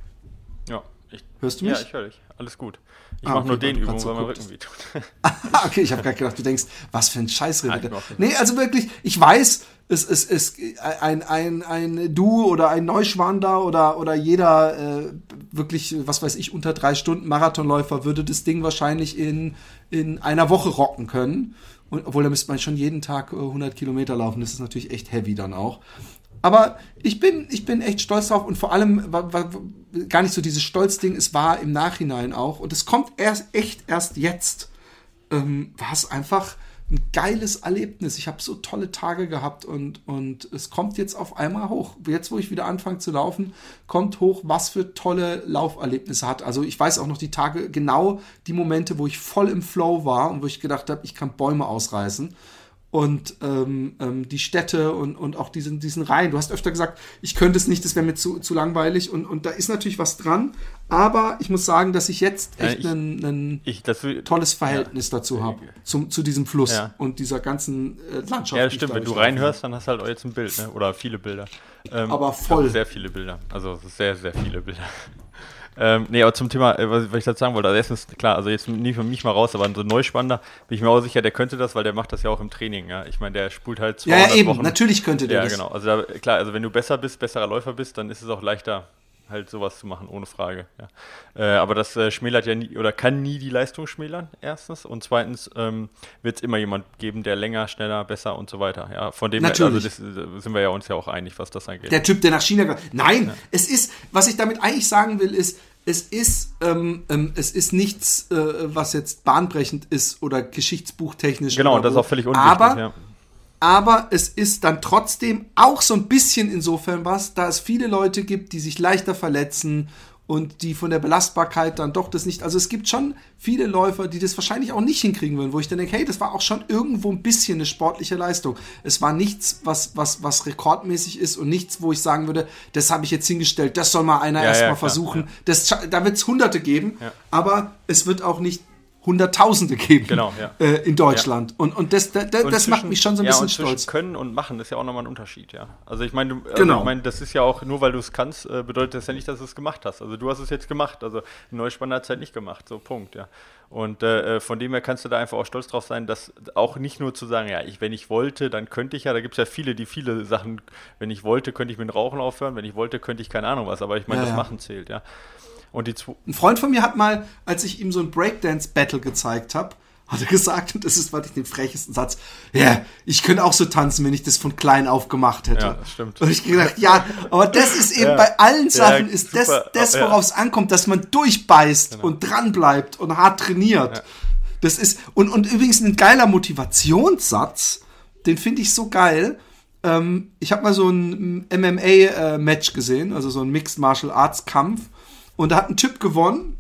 Ja. Ich, Hörst du mich? Ja, ich höre dich. Alles gut. Ich ah, mache okay, nur den Übungen, so weil mein Rücken wehtut. okay, ich habe gerade gedacht, du denkst, was für ein Scheiß redet Nee, also wirklich, ich weiß, es ist es, es, ein, ein, ein Du oder ein Neuschwander oder, oder jeder äh, wirklich, was weiß ich, unter drei Stunden Marathonläufer würde das Ding wahrscheinlich in, in einer Woche rocken können. Und, obwohl da müsste man schon jeden Tag 100 äh, Kilometer laufen. Das ist natürlich echt heavy dann auch. Aber ich bin, ich bin echt stolz drauf und vor allem gar nicht so dieses Stolzding, es war im Nachhinein auch und es kommt erst echt erst jetzt, ähm, war es einfach ein geiles Erlebnis. Ich habe so tolle Tage gehabt und, und es kommt jetzt auf einmal hoch. Jetzt, wo ich wieder anfange zu laufen, kommt hoch, was für tolle Lauferlebnisse hat. Also ich weiß auch noch die Tage, genau die Momente, wo ich voll im Flow war und wo ich gedacht habe, ich kann Bäume ausreißen und ähm, ähm, die Städte und, und auch diesen, diesen Reihen. Du hast öfter gesagt, ich könnte es nicht, das wäre mir zu, zu langweilig und, und da ist natürlich was dran, aber ich muss sagen, dass ich jetzt echt ja, ein tolles Verhältnis ja. dazu habe, zu diesem Fluss ja. und dieser ganzen äh, Landschaft. Ja, stimmt, wenn du reinhörst, dann hast du halt jetzt ein Bild, ne? oder viele Bilder. Ähm, aber voll. Sehr viele Bilder, also sehr, sehr viele Bilder. Ähm, nee, aber zum Thema, äh, was, ich dazu sagen wollte, also erstens, klar, also jetzt nicht für mich mal raus, aber so ein Neuspannender, bin ich mir auch sicher, der könnte das, weil der macht das ja auch im Training, ja. Ich meine, der spult halt 200 Ja, ja eben, Wochen. natürlich könnte der ja, das. Ja, genau. Also da, klar, also wenn du besser bist, besserer Läufer bist, dann ist es auch leichter, halt sowas zu machen, ohne Frage. Ja. Äh, aber das äh, schmälert ja nie oder kann nie die Leistung schmälern, erstens. Und zweitens ähm, wird es immer jemand geben, der länger, schneller, besser und so weiter. Ja, von dem Natürlich. Her, also das, äh, sind wir ja uns ja auch einig, was das angeht. Der Typ, der nach China. Nein, ja. es ist, was ich damit eigentlich sagen will, ist, es ist, ähm, ähm, es ist nichts, äh, was jetzt bahnbrechend ist oder geschichtsbuchtechnisch. Genau, das ist auch völlig unwichtig. Aber ja aber es ist dann trotzdem auch so ein bisschen insofern was, da es viele Leute gibt, die sich leichter verletzen und die von der Belastbarkeit dann doch das nicht. Also es gibt schon viele Läufer, die das wahrscheinlich auch nicht hinkriegen würden, wo ich dann denke, hey, das war auch schon irgendwo ein bisschen eine sportliche Leistung. Es war nichts, was, was, was rekordmäßig ist und nichts, wo ich sagen würde, das habe ich jetzt hingestellt, das soll mal einer ja, erstmal ja, versuchen. Ja. Das, da wird es Hunderte geben, aber es wird auch nicht Hunderttausende geben genau, ja. äh, in Deutschland. Ja. Und, und das, da, da, und das zwischen, macht mich schon so ein ja, bisschen stolz. Können und machen ist ja auch nochmal ein Unterschied, ja. Also ich meine, also genau. ich meine, das ist ja auch, nur weil du es kannst, äh, bedeutet das ja nicht, dass du es gemacht hast. Also du hast es jetzt gemacht. Also Neuspanner hat es halt nicht gemacht. So, Punkt, ja. Und äh, äh, von dem her kannst du da einfach auch stolz drauf sein, dass auch nicht nur zu sagen, ja, ich, wenn ich wollte, dann könnte ich ja, da gibt es ja viele, die viele Sachen, wenn ich wollte, könnte ich mit Rauchen aufhören, wenn ich wollte, könnte ich keine Ahnung was, aber ich meine, das Machen zählt, ja. Und die ein Freund von mir hat mal, als ich ihm so ein Breakdance-Battle gezeigt habe, hat er gesagt, und das ist, was ich den frechesten Satz, ja, yeah, ich könnte auch so tanzen, wenn ich das von klein auf gemacht hätte. Ja, stimmt. Und ich gedacht, ja, aber das ist eben ja, bei allen Sachen, ja, ist das, das worauf es ankommt, dass man durchbeißt genau. und dranbleibt und hart trainiert. Das ist, und, und übrigens ein geiler Motivationssatz, den finde ich so geil. Ähm, ich habe mal so ein MMA-Match äh, gesehen, also so ein Mixed Martial Arts Kampf. Und da hat ein Typ gewonnen.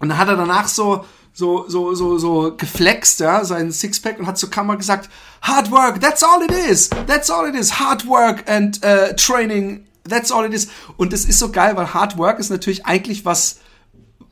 Und dann hat er danach so, so, so, so, so geflext, ja, sein Sixpack und hat zur Kamera gesagt, Hard work, that's all it is. That's all it is. Hard work and uh, training, that's all it is. Und das ist so geil, weil Hard work ist natürlich eigentlich was,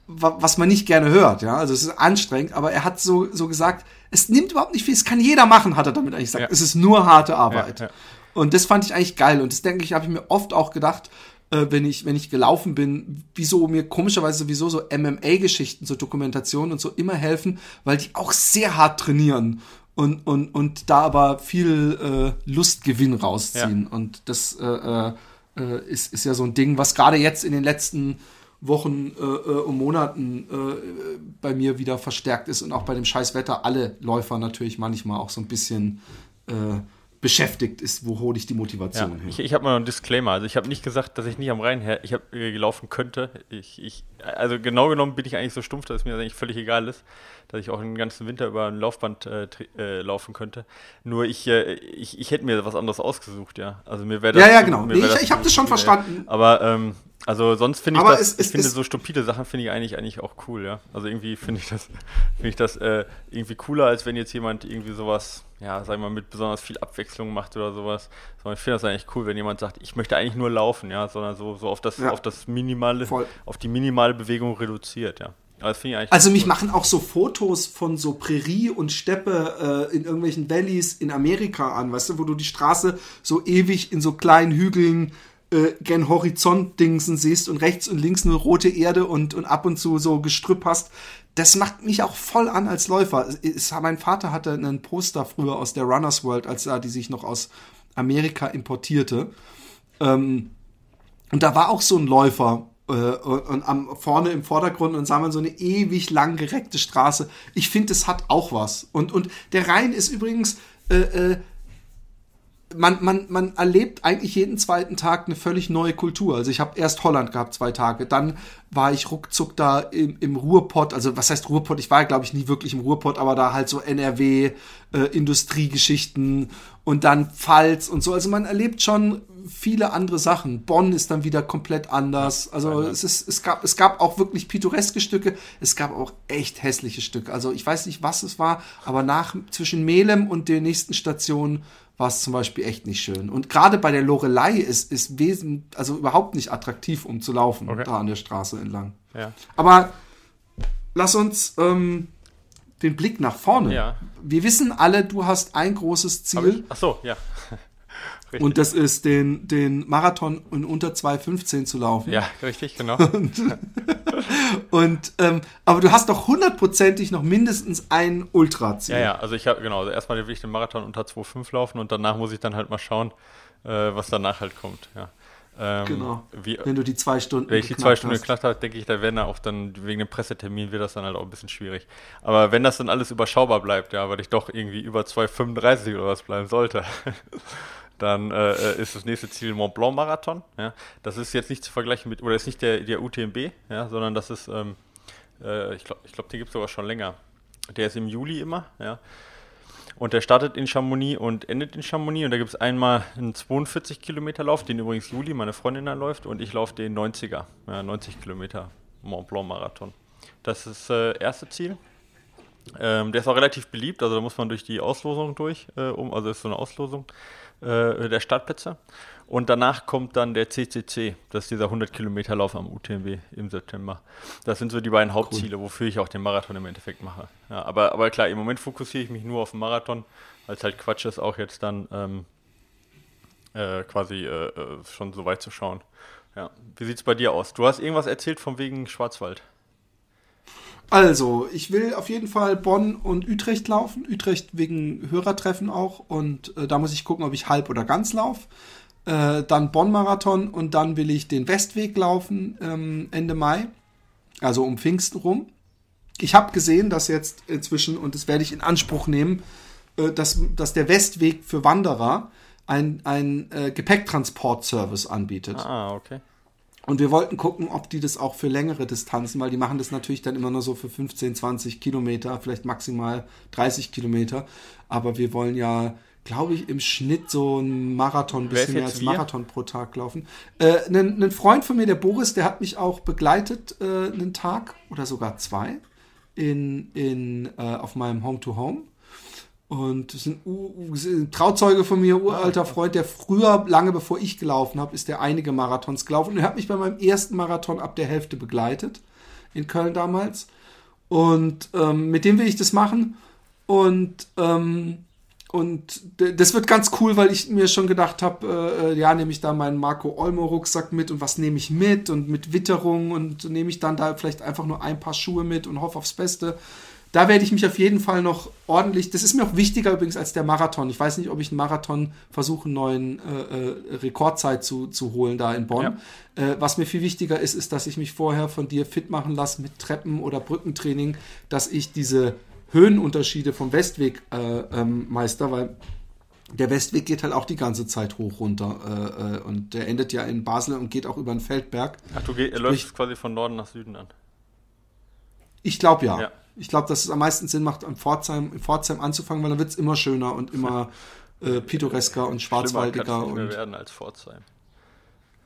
was man nicht gerne hört, ja. Also es ist anstrengend, aber er hat so, so gesagt, es nimmt überhaupt nicht viel, es kann jeder machen, hat er damit eigentlich gesagt. Ja. Es ist nur harte Arbeit. Ja, ja. Und das fand ich eigentlich geil. Und das denke ich, habe ich mir oft auch gedacht, äh, wenn ich, wenn ich gelaufen bin, wieso mir komischerweise sowieso so MMA-Geschichten, so Dokumentationen und so immer helfen, weil die auch sehr hart trainieren und, und, und da aber viel äh, Lustgewinn rausziehen. Ja. Und das äh, äh, ist, ist ja so ein Ding, was gerade jetzt in den letzten Wochen äh, äh und Monaten äh, bei mir wieder verstärkt ist und auch bei dem Scheißwetter alle Läufer natürlich manchmal auch so ein bisschen äh, beschäftigt ist, wo hole ich die Motivation ja, her? Ich, ich habe mal einen Disclaimer. Also ich habe nicht gesagt, dass ich nicht am Rhein her, ich habe äh, gelaufen könnte. Ich, ich, also genau genommen bin ich eigentlich so stumpf, dass es mir eigentlich völlig egal ist, dass ich auch den ganzen Winter über ein Laufband äh, äh, laufen könnte. Nur ich, äh, ich, ich hätte mir was anderes ausgesucht, ja. Also mir wäre das. Ja, ja, genau. Nee, ich ich habe das schon verstanden. Aber ähm, also sonst finde ich Aber das, es, ich finde so stupide Sachen finde ich eigentlich eigentlich auch cool, ja. Also irgendwie finde ich das, finde ich das äh, irgendwie cooler, als wenn jetzt jemand irgendwie sowas, ja, sagen wir mal, mit besonders viel Abwechslung macht oder sowas. Sondern ich finde das eigentlich cool, wenn jemand sagt, ich möchte eigentlich nur laufen, ja, sondern so, so auf das, ja. auf das minimale, Voll. auf die minimale Bewegung reduziert, ja. also mich cool. machen auch so Fotos von so Prärie und Steppe äh, in irgendwelchen Valleys in Amerika an, weißt du, wo du die Straße so ewig in so kleinen Hügeln äh, gen Horizont-Dingsen siehst und rechts und links nur rote Erde und, und ab und zu so Gestrüpp hast, das macht mich auch voll an als Läufer. Es, mein Vater hatte einen Poster früher aus der Runners World, als er die sich noch aus Amerika importierte. Ähm, und da war auch so ein Läufer äh, und am, vorne im Vordergrund und sah man so eine ewig lang gereckte Straße. Ich finde, das hat auch was. Und, und der Rhein ist übrigens äh, äh, man, man, man erlebt eigentlich jeden zweiten Tag eine völlig neue Kultur. Also ich habe erst Holland gehabt, zwei Tage. Dann war ich ruckzuck da im, im Ruhrpott. Also was heißt Ruhrpott? Ich war, glaube ich, nie wirklich im Ruhrpott, aber da halt so NRW, äh, Industriegeschichten und dann Pfalz und so. Also man erlebt schon viele andere Sachen. Bonn ist dann wieder komplett anders. Also es, ist, es, gab, es gab auch wirklich pittoreske Stücke. Es gab auch echt hässliche Stücke. Also ich weiß nicht, was es war, aber nach zwischen Melem und der nächsten Station war es zum Beispiel echt nicht schön. Und gerade bei der Lorelei ist, ist wesentlich, also überhaupt nicht attraktiv, um zu laufen, okay. da an der Straße entlang. Ja. Aber lass uns ähm, den Blick nach vorne. Ja. Wir wissen alle, du hast ein großes Ziel. Ach so, ja. Richtig. Und das ist, den, den Marathon in unter 2,15 zu laufen. Ja, richtig, genau. und, und ähm, aber du hast doch hundertprozentig noch mindestens ein Ultra-Ziel. Ja, ja, also ich habe, genau, also erstmal will ich den Marathon unter 2,5 laufen und danach muss ich dann halt mal schauen, äh, was danach halt kommt, ja. Ähm, genau. Wie, wenn du die zwei Stunden Wenn ich die zwei Stunden geklappt habe, denke ich, da werden auch dann, wegen dem Pressetermin wird das dann halt auch ein bisschen schwierig. Aber wenn das dann alles überschaubar bleibt, ja, weil ich doch irgendwie über 2,35 oder was bleiben sollte, dann äh, äh, ist das nächste Ziel Mont Blanc Marathon. Ja. Das ist jetzt nicht zu vergleichen mit, oder ist nicht der, der UTMB, ja, sondern das ist, ähm, äh, ich glaube, ich glaub, den gibt es sogar schon länger. Der ist im Juli immer, ja. Und der startet in Chamonix und endet in Chamonix. Und da gibt es einmal einen 42 Kilometer Lauf, den übrigens Juli, meine Freundin, dann läuft. Und ich laufe den 90er, ja, 90 Kilometer Mont Blanc Marathon. Das ist das äh, erste Ziel. Ähm, der ist auch relativ beliebt, also da muss man durch die Auslosung durch, äh, um, also ist so eine Auslosung äh, der Startplätze. Und danach kommt dann der CCC, das ist dieser 100 Kilometer Lauf am UTMB im September. Das sind so die beiden Hauptziele, cool. wofür ich auch den Marathon im Endeffekt mache. Ja, aber, aber klar, im Moment fokussiere ich mich nur auf den Marathon, weil es halt Quatsch ist, auch jetzt dann ähm, äh, quasi äh, äh schon so weit zu schauen. Ja. Wie sieht es bei dir aus? Du hast irgendwas erzählt von wegen Schwarzwald. Also, ich will auf jeden Fall Bonn und Utrecht laufen. Utrecht wegen Hörertreffen auch. Und äh, da muss ich gucken, ob ich halb oder ganz laufe. Äh, dann Bonn-Marathon und dann will ich den Westweg laufen ähm, Ende Mai. Also um Pfingsten rum. Ich habe gesehen, dass jetzt inzwischen, und das werde ich in Anspruch nehmen, äh, dass, dass der Westweg für Wanderer ein, ein äh, Gepäcktransportservice anbietet. Ah, okay. Und wir wollten gucken, ob die das auch für längere Distanzen, weil die machen das natürlich dann immer nur so für 15, 20 Kilometer, vielleicht maximal 30 Kilometer. Aber wir wollen ja, glaube ich, im Schnitt so ein Marathon, ein bisschen mehr als wir? Marathon pro Tag laufen. Äh, ein, ein, Freund von mir, der Boris, der hat mich auch begleitet äh, einen Tag oder sogar zwei in, in, äh, auf meinem Home-to-Home. home und das ist ein, Trauzeuge von mir, uralter Freund, der früher, lange bevor ich gelaufen habe, ist der einige Marathons gelaufen. Und er hat mich bei meinem ersten Marathon ab der Hälfte begleitet. In Köln damals. Und ähm, mit dem will ich das machen. Und, ähm, und das wird ganz cool, weil ich mir schon gedacht habe, äh, ja, nehme ich da meinen Marco Olmo Rucksack mit und was nehme ich mit und mit Witterung und nehme ich dann da vielleicht einfach nur ein paar Schuhe mit und hoffe aufs Beste da werde ich mich auf jeden Fall noch ordentlich, das ist mir auch wichtiger übrigens als der Marathon. Ich weiß nicht, ob ich einen Marathon versuche, einen neuen äh, äh, Rekordzeit zu, zu holen da in Bonn. Ja. Äh, was mir viel wichtiger ist, ist, dass ich mich vorher von dir fit machen lasse mit Treppen- oder Brückentraining, dass ich diese Höhenunterschiede vom Westweg äh, ähm, meister, weil der Westweg geht halt auch die ganze Zeit hoch runter äh, äh, und der endet ja in Basel und geht auch über den Feldberg. Ach, du geh, läufst quasi von Norden nach Süden an. Ich glaube ja. ja. Ich glaube, dass es am meisten Sinn macht, in Pforzheim, in Pforzheim anzufangen, weil dann wird es immer schöner und immer äh, pittoresker und schwarzwaldiger. und mehr werden als Pforzheim.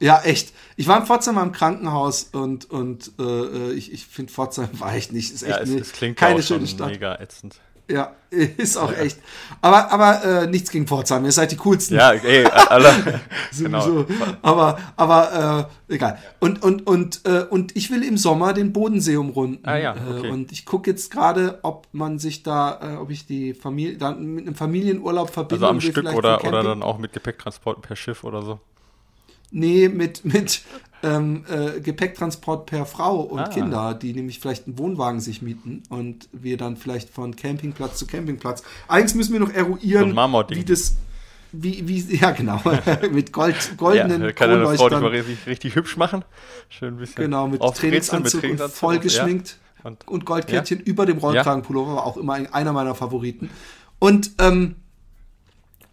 Ja, echt. Ich war in Pforzheim im Krankenhaus und, und äh, ich, ich finde Pforzheim war echt nicht. Ist echt ja, es, es klingt keine schöne Stadt. Mega ätzend. Ja, ist auch ja. echt. Aber, aber äh, nichts gegen Pforzheim, ihr seid die coolsten. Ja, ey, alle. genau. Aber, aber äh, egal. Und, und, und, äh, und ich will im Sommer den Bodensee umrunden. Ah, ja, äh, okay. und ich gucke jetzt gerade, ob man sich da, äh, ob ich die Familie, dann mit einem Familienurlaub verbinde. Also am Stück oder, oder dann auch mit Gepäcktransport per Schiff oder so. Nee, mit, mit ähm, äh, Gepäcktransport per Frau und ah. Kinder, die nämlich vielleicht einen Wohnwagen sich mieten und wir dann vielleicht von Campingplatz zu Campingplatz. Eigentlich müssen wir noch eruieren, so wie das. Wie, wie, ja, genau. mit Gold, goldenen ja, kann Frau die mal richtig, richtig hübsch machen. Schön ein bisschen. Genau, mit Trainingsanzug, mit und voll geschminkt. Ja. Und, und, Goldkettchen ja. über dem Rollkragenpullover war auch immer einer meiner Favoriten. Und ähm,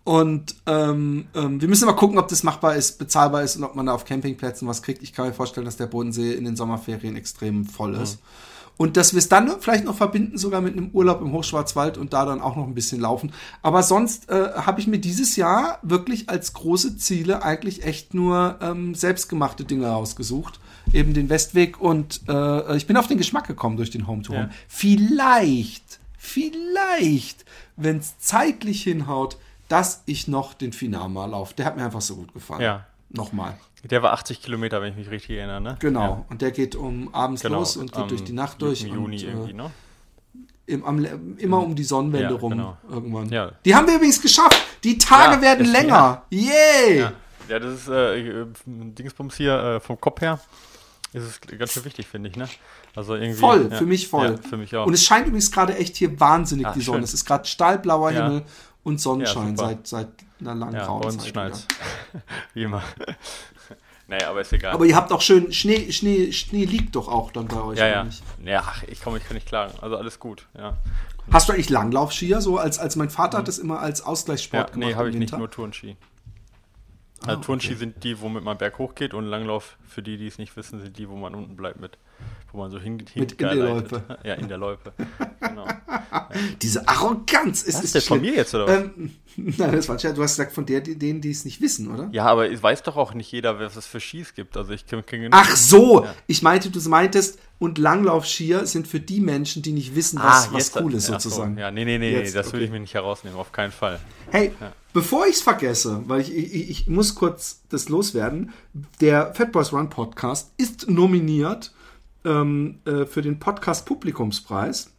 Und ähm, ähm, wir müssen mal gucken, ob das machbar ist, bezahlbar ist und ob man da auf Campingplätzen was kriegt. Ich kann mir vorstellen, dass der Bodensee in den Sommerferien extrem voll ist. Mhm. Und dass wir es dann vielleicht noch verbinden, sogar mit einem Urlaub im Hochschwarzwald und da dann auch noch ein bisschen laufen. Aber sonst äh, habe ich mir dieses Jahr wirklich als große Ziele eigentlich echt nur ähm, selbstgemachte Dinge rausgesucht. Eben den Westweg und äh, ich bin auf den Geschmack gekommen durch den Home Tour. Ja. Vielleicht, vielleicht, wenn es zeitlich hinhaut, dass ich noch den Finama laufe. Der hat mir einfach so gut gefallen. Ja. Nochmal. Der war 80 Kilometer, wenn ich mich richtig erinnere, ne? Genau. Ja. Und der geht um abends genau. los und geht um, durch die Nacht durch. Im Juni und, äh, irgendwie, ne? Im, am, immer um die Sonnenwende ja, rum genau. irgendwann. Ja. Die haben wir übrigens geschafft. Die Tage ja, werden länger. Yay! Ja. ja. das ist äh, Dingsbums hier äh, vom Kopf her. Ist es ganz schön wichtig, finde ich, ne? Also irgendwie. Voll, für mich voll. für mich auch. Und es scheint übrigens gerade echt hier wahnsinnig Ach, die Sonne. Schön. Es ist gerade stahlblauer Himmel und Sonnenschein seit, seit einer langen ja, grauen Zeit. Schneit. Wie immer. Naja, aber ist egal. Aber ihr habt auch schön, Schnee, Schnee, Schnee liegt doch auch dann bei euch. Ja, ja. Nicht? Ja, ich komme, ich kann nicht klagen. Also alles gut, ja. Hast du eigentlich Langlaufskier? So als, als mein Vater mhm. hat es immer als Ausgleichssport ja, gemacht. Nee, habe ich nicht, nur Turnski. Ah, also Turnski okay. sind die, womit man berghoch geht und Langlauf, für die, die es nicht wissen, sind die, wo man unten bleibt mit wo man so hingeht. Mit in der Loipe. Ja, in der Loipe. Genau. Ja. Diese Arroganz ist, ist das von mir jetzt, oder was? Ähm, nein, das war ja, du hast gesagt, von der, denen, die es nicht wissen, oder? Ja, aber es weiß doch auch nicht jeder, was es für Skis gibt. Also ich kenne kenn Ach so, ja. ich meinte, du meintest, und Langlaufskier sind für die Menschen, die nicht wissen, was, ah, was cool ist, sozusagen. So. Ja, nee, nee, nee, jetzt, das okay. würde ich mir nicht herausnehmen, auf keinen Fall. Hey, ja. bevor ich es vergesse, weil ich, ich, ich muss kurz das loswerden, der Fat Boys Run Podcast ist nominiert ähm, äh, für den Podcast Publikumspreis.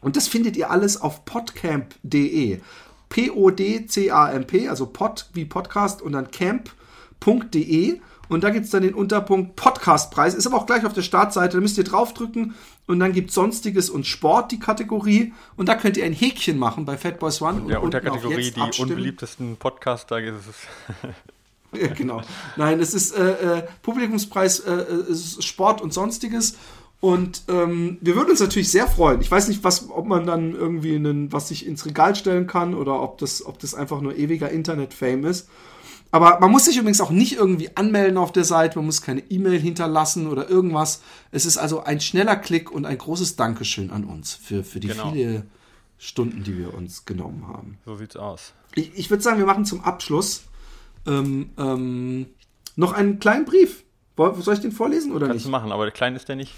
Und das findet ihr alles auf podcamp.de. P-O-D-C-A-M-P, also pod wie Podcast und dann camp.de. Und da gibt es dann den Unterpunkt Podcastpreis. Ist aber auch gleich auf der Startseite. Da müsst ihr draufdrücken und dann gibt Sonstiges und Sport die Kategorie. Und da könnt ihr ein Häkchen machen bei Fatboys One. Und, ja, unter Kategorie die abstimmen. unbeliebtesten Podcaster ist es. Genau. Nein, es ist äh, äh, Publikumspreis äh, äh Sport und sonstiges. Und ähm, wir würden uns natürlich sehr freuen. Ich weiß nicht, was, ob man dann irgendwie einen, was sich ins Regal stellen kann oder ob das, ob das einfach nur ewiger Internet-Fame ist. Aber man muss sich übrigens auch nicht irgendwie anmelden auf der Seite, man muss keine E-Mail hinterlassen oder irgendwas. Es ist also ein schneller Klick und ein großes Dankeschön an uns für, für die genau. viele Stunden, die wir uns genommen haben. So sieht's aus. Ich, ich würde sagen, wir machen zum Abschluss ähm, ähm, noch einen kleinen Brief. Soll ich den vorlesen oder Kannst nicht? du machen, aber der klein ist der nicht.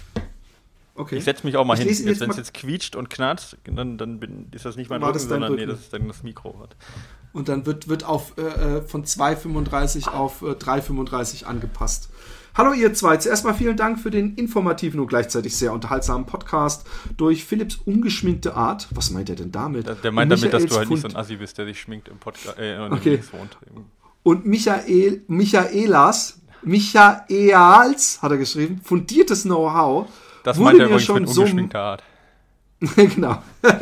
Okay. Ich setze mich auch mal ich hin. Jetzt, Wenn es jetzt quietscht und knarzt, dann, dann bin, ist das nicht mein Rücken, sondern Rücken. nee, das ist dann das Mikro. Hat. Und dann wird, wird auf, äh, äh von 2,35 auf äh, 3,35 angepasst. Hallo ihr zwei, zuerst mal vielen Dank für den informativen und gleichzeitig sehr unterhaltsamen Podcast durch Philips ungeschminkte Art. Was meint er denn damit? Der, der meint damit, dass du halt nicht so ein Assi bist, der sich schminkt im Podcast, äh, okay. wohnt und Michael, Michaelas, Michaels, hat er geschrieben, fundiertes Know-how. Das meint er übrigens schon mit ungeschminkter Art. genau.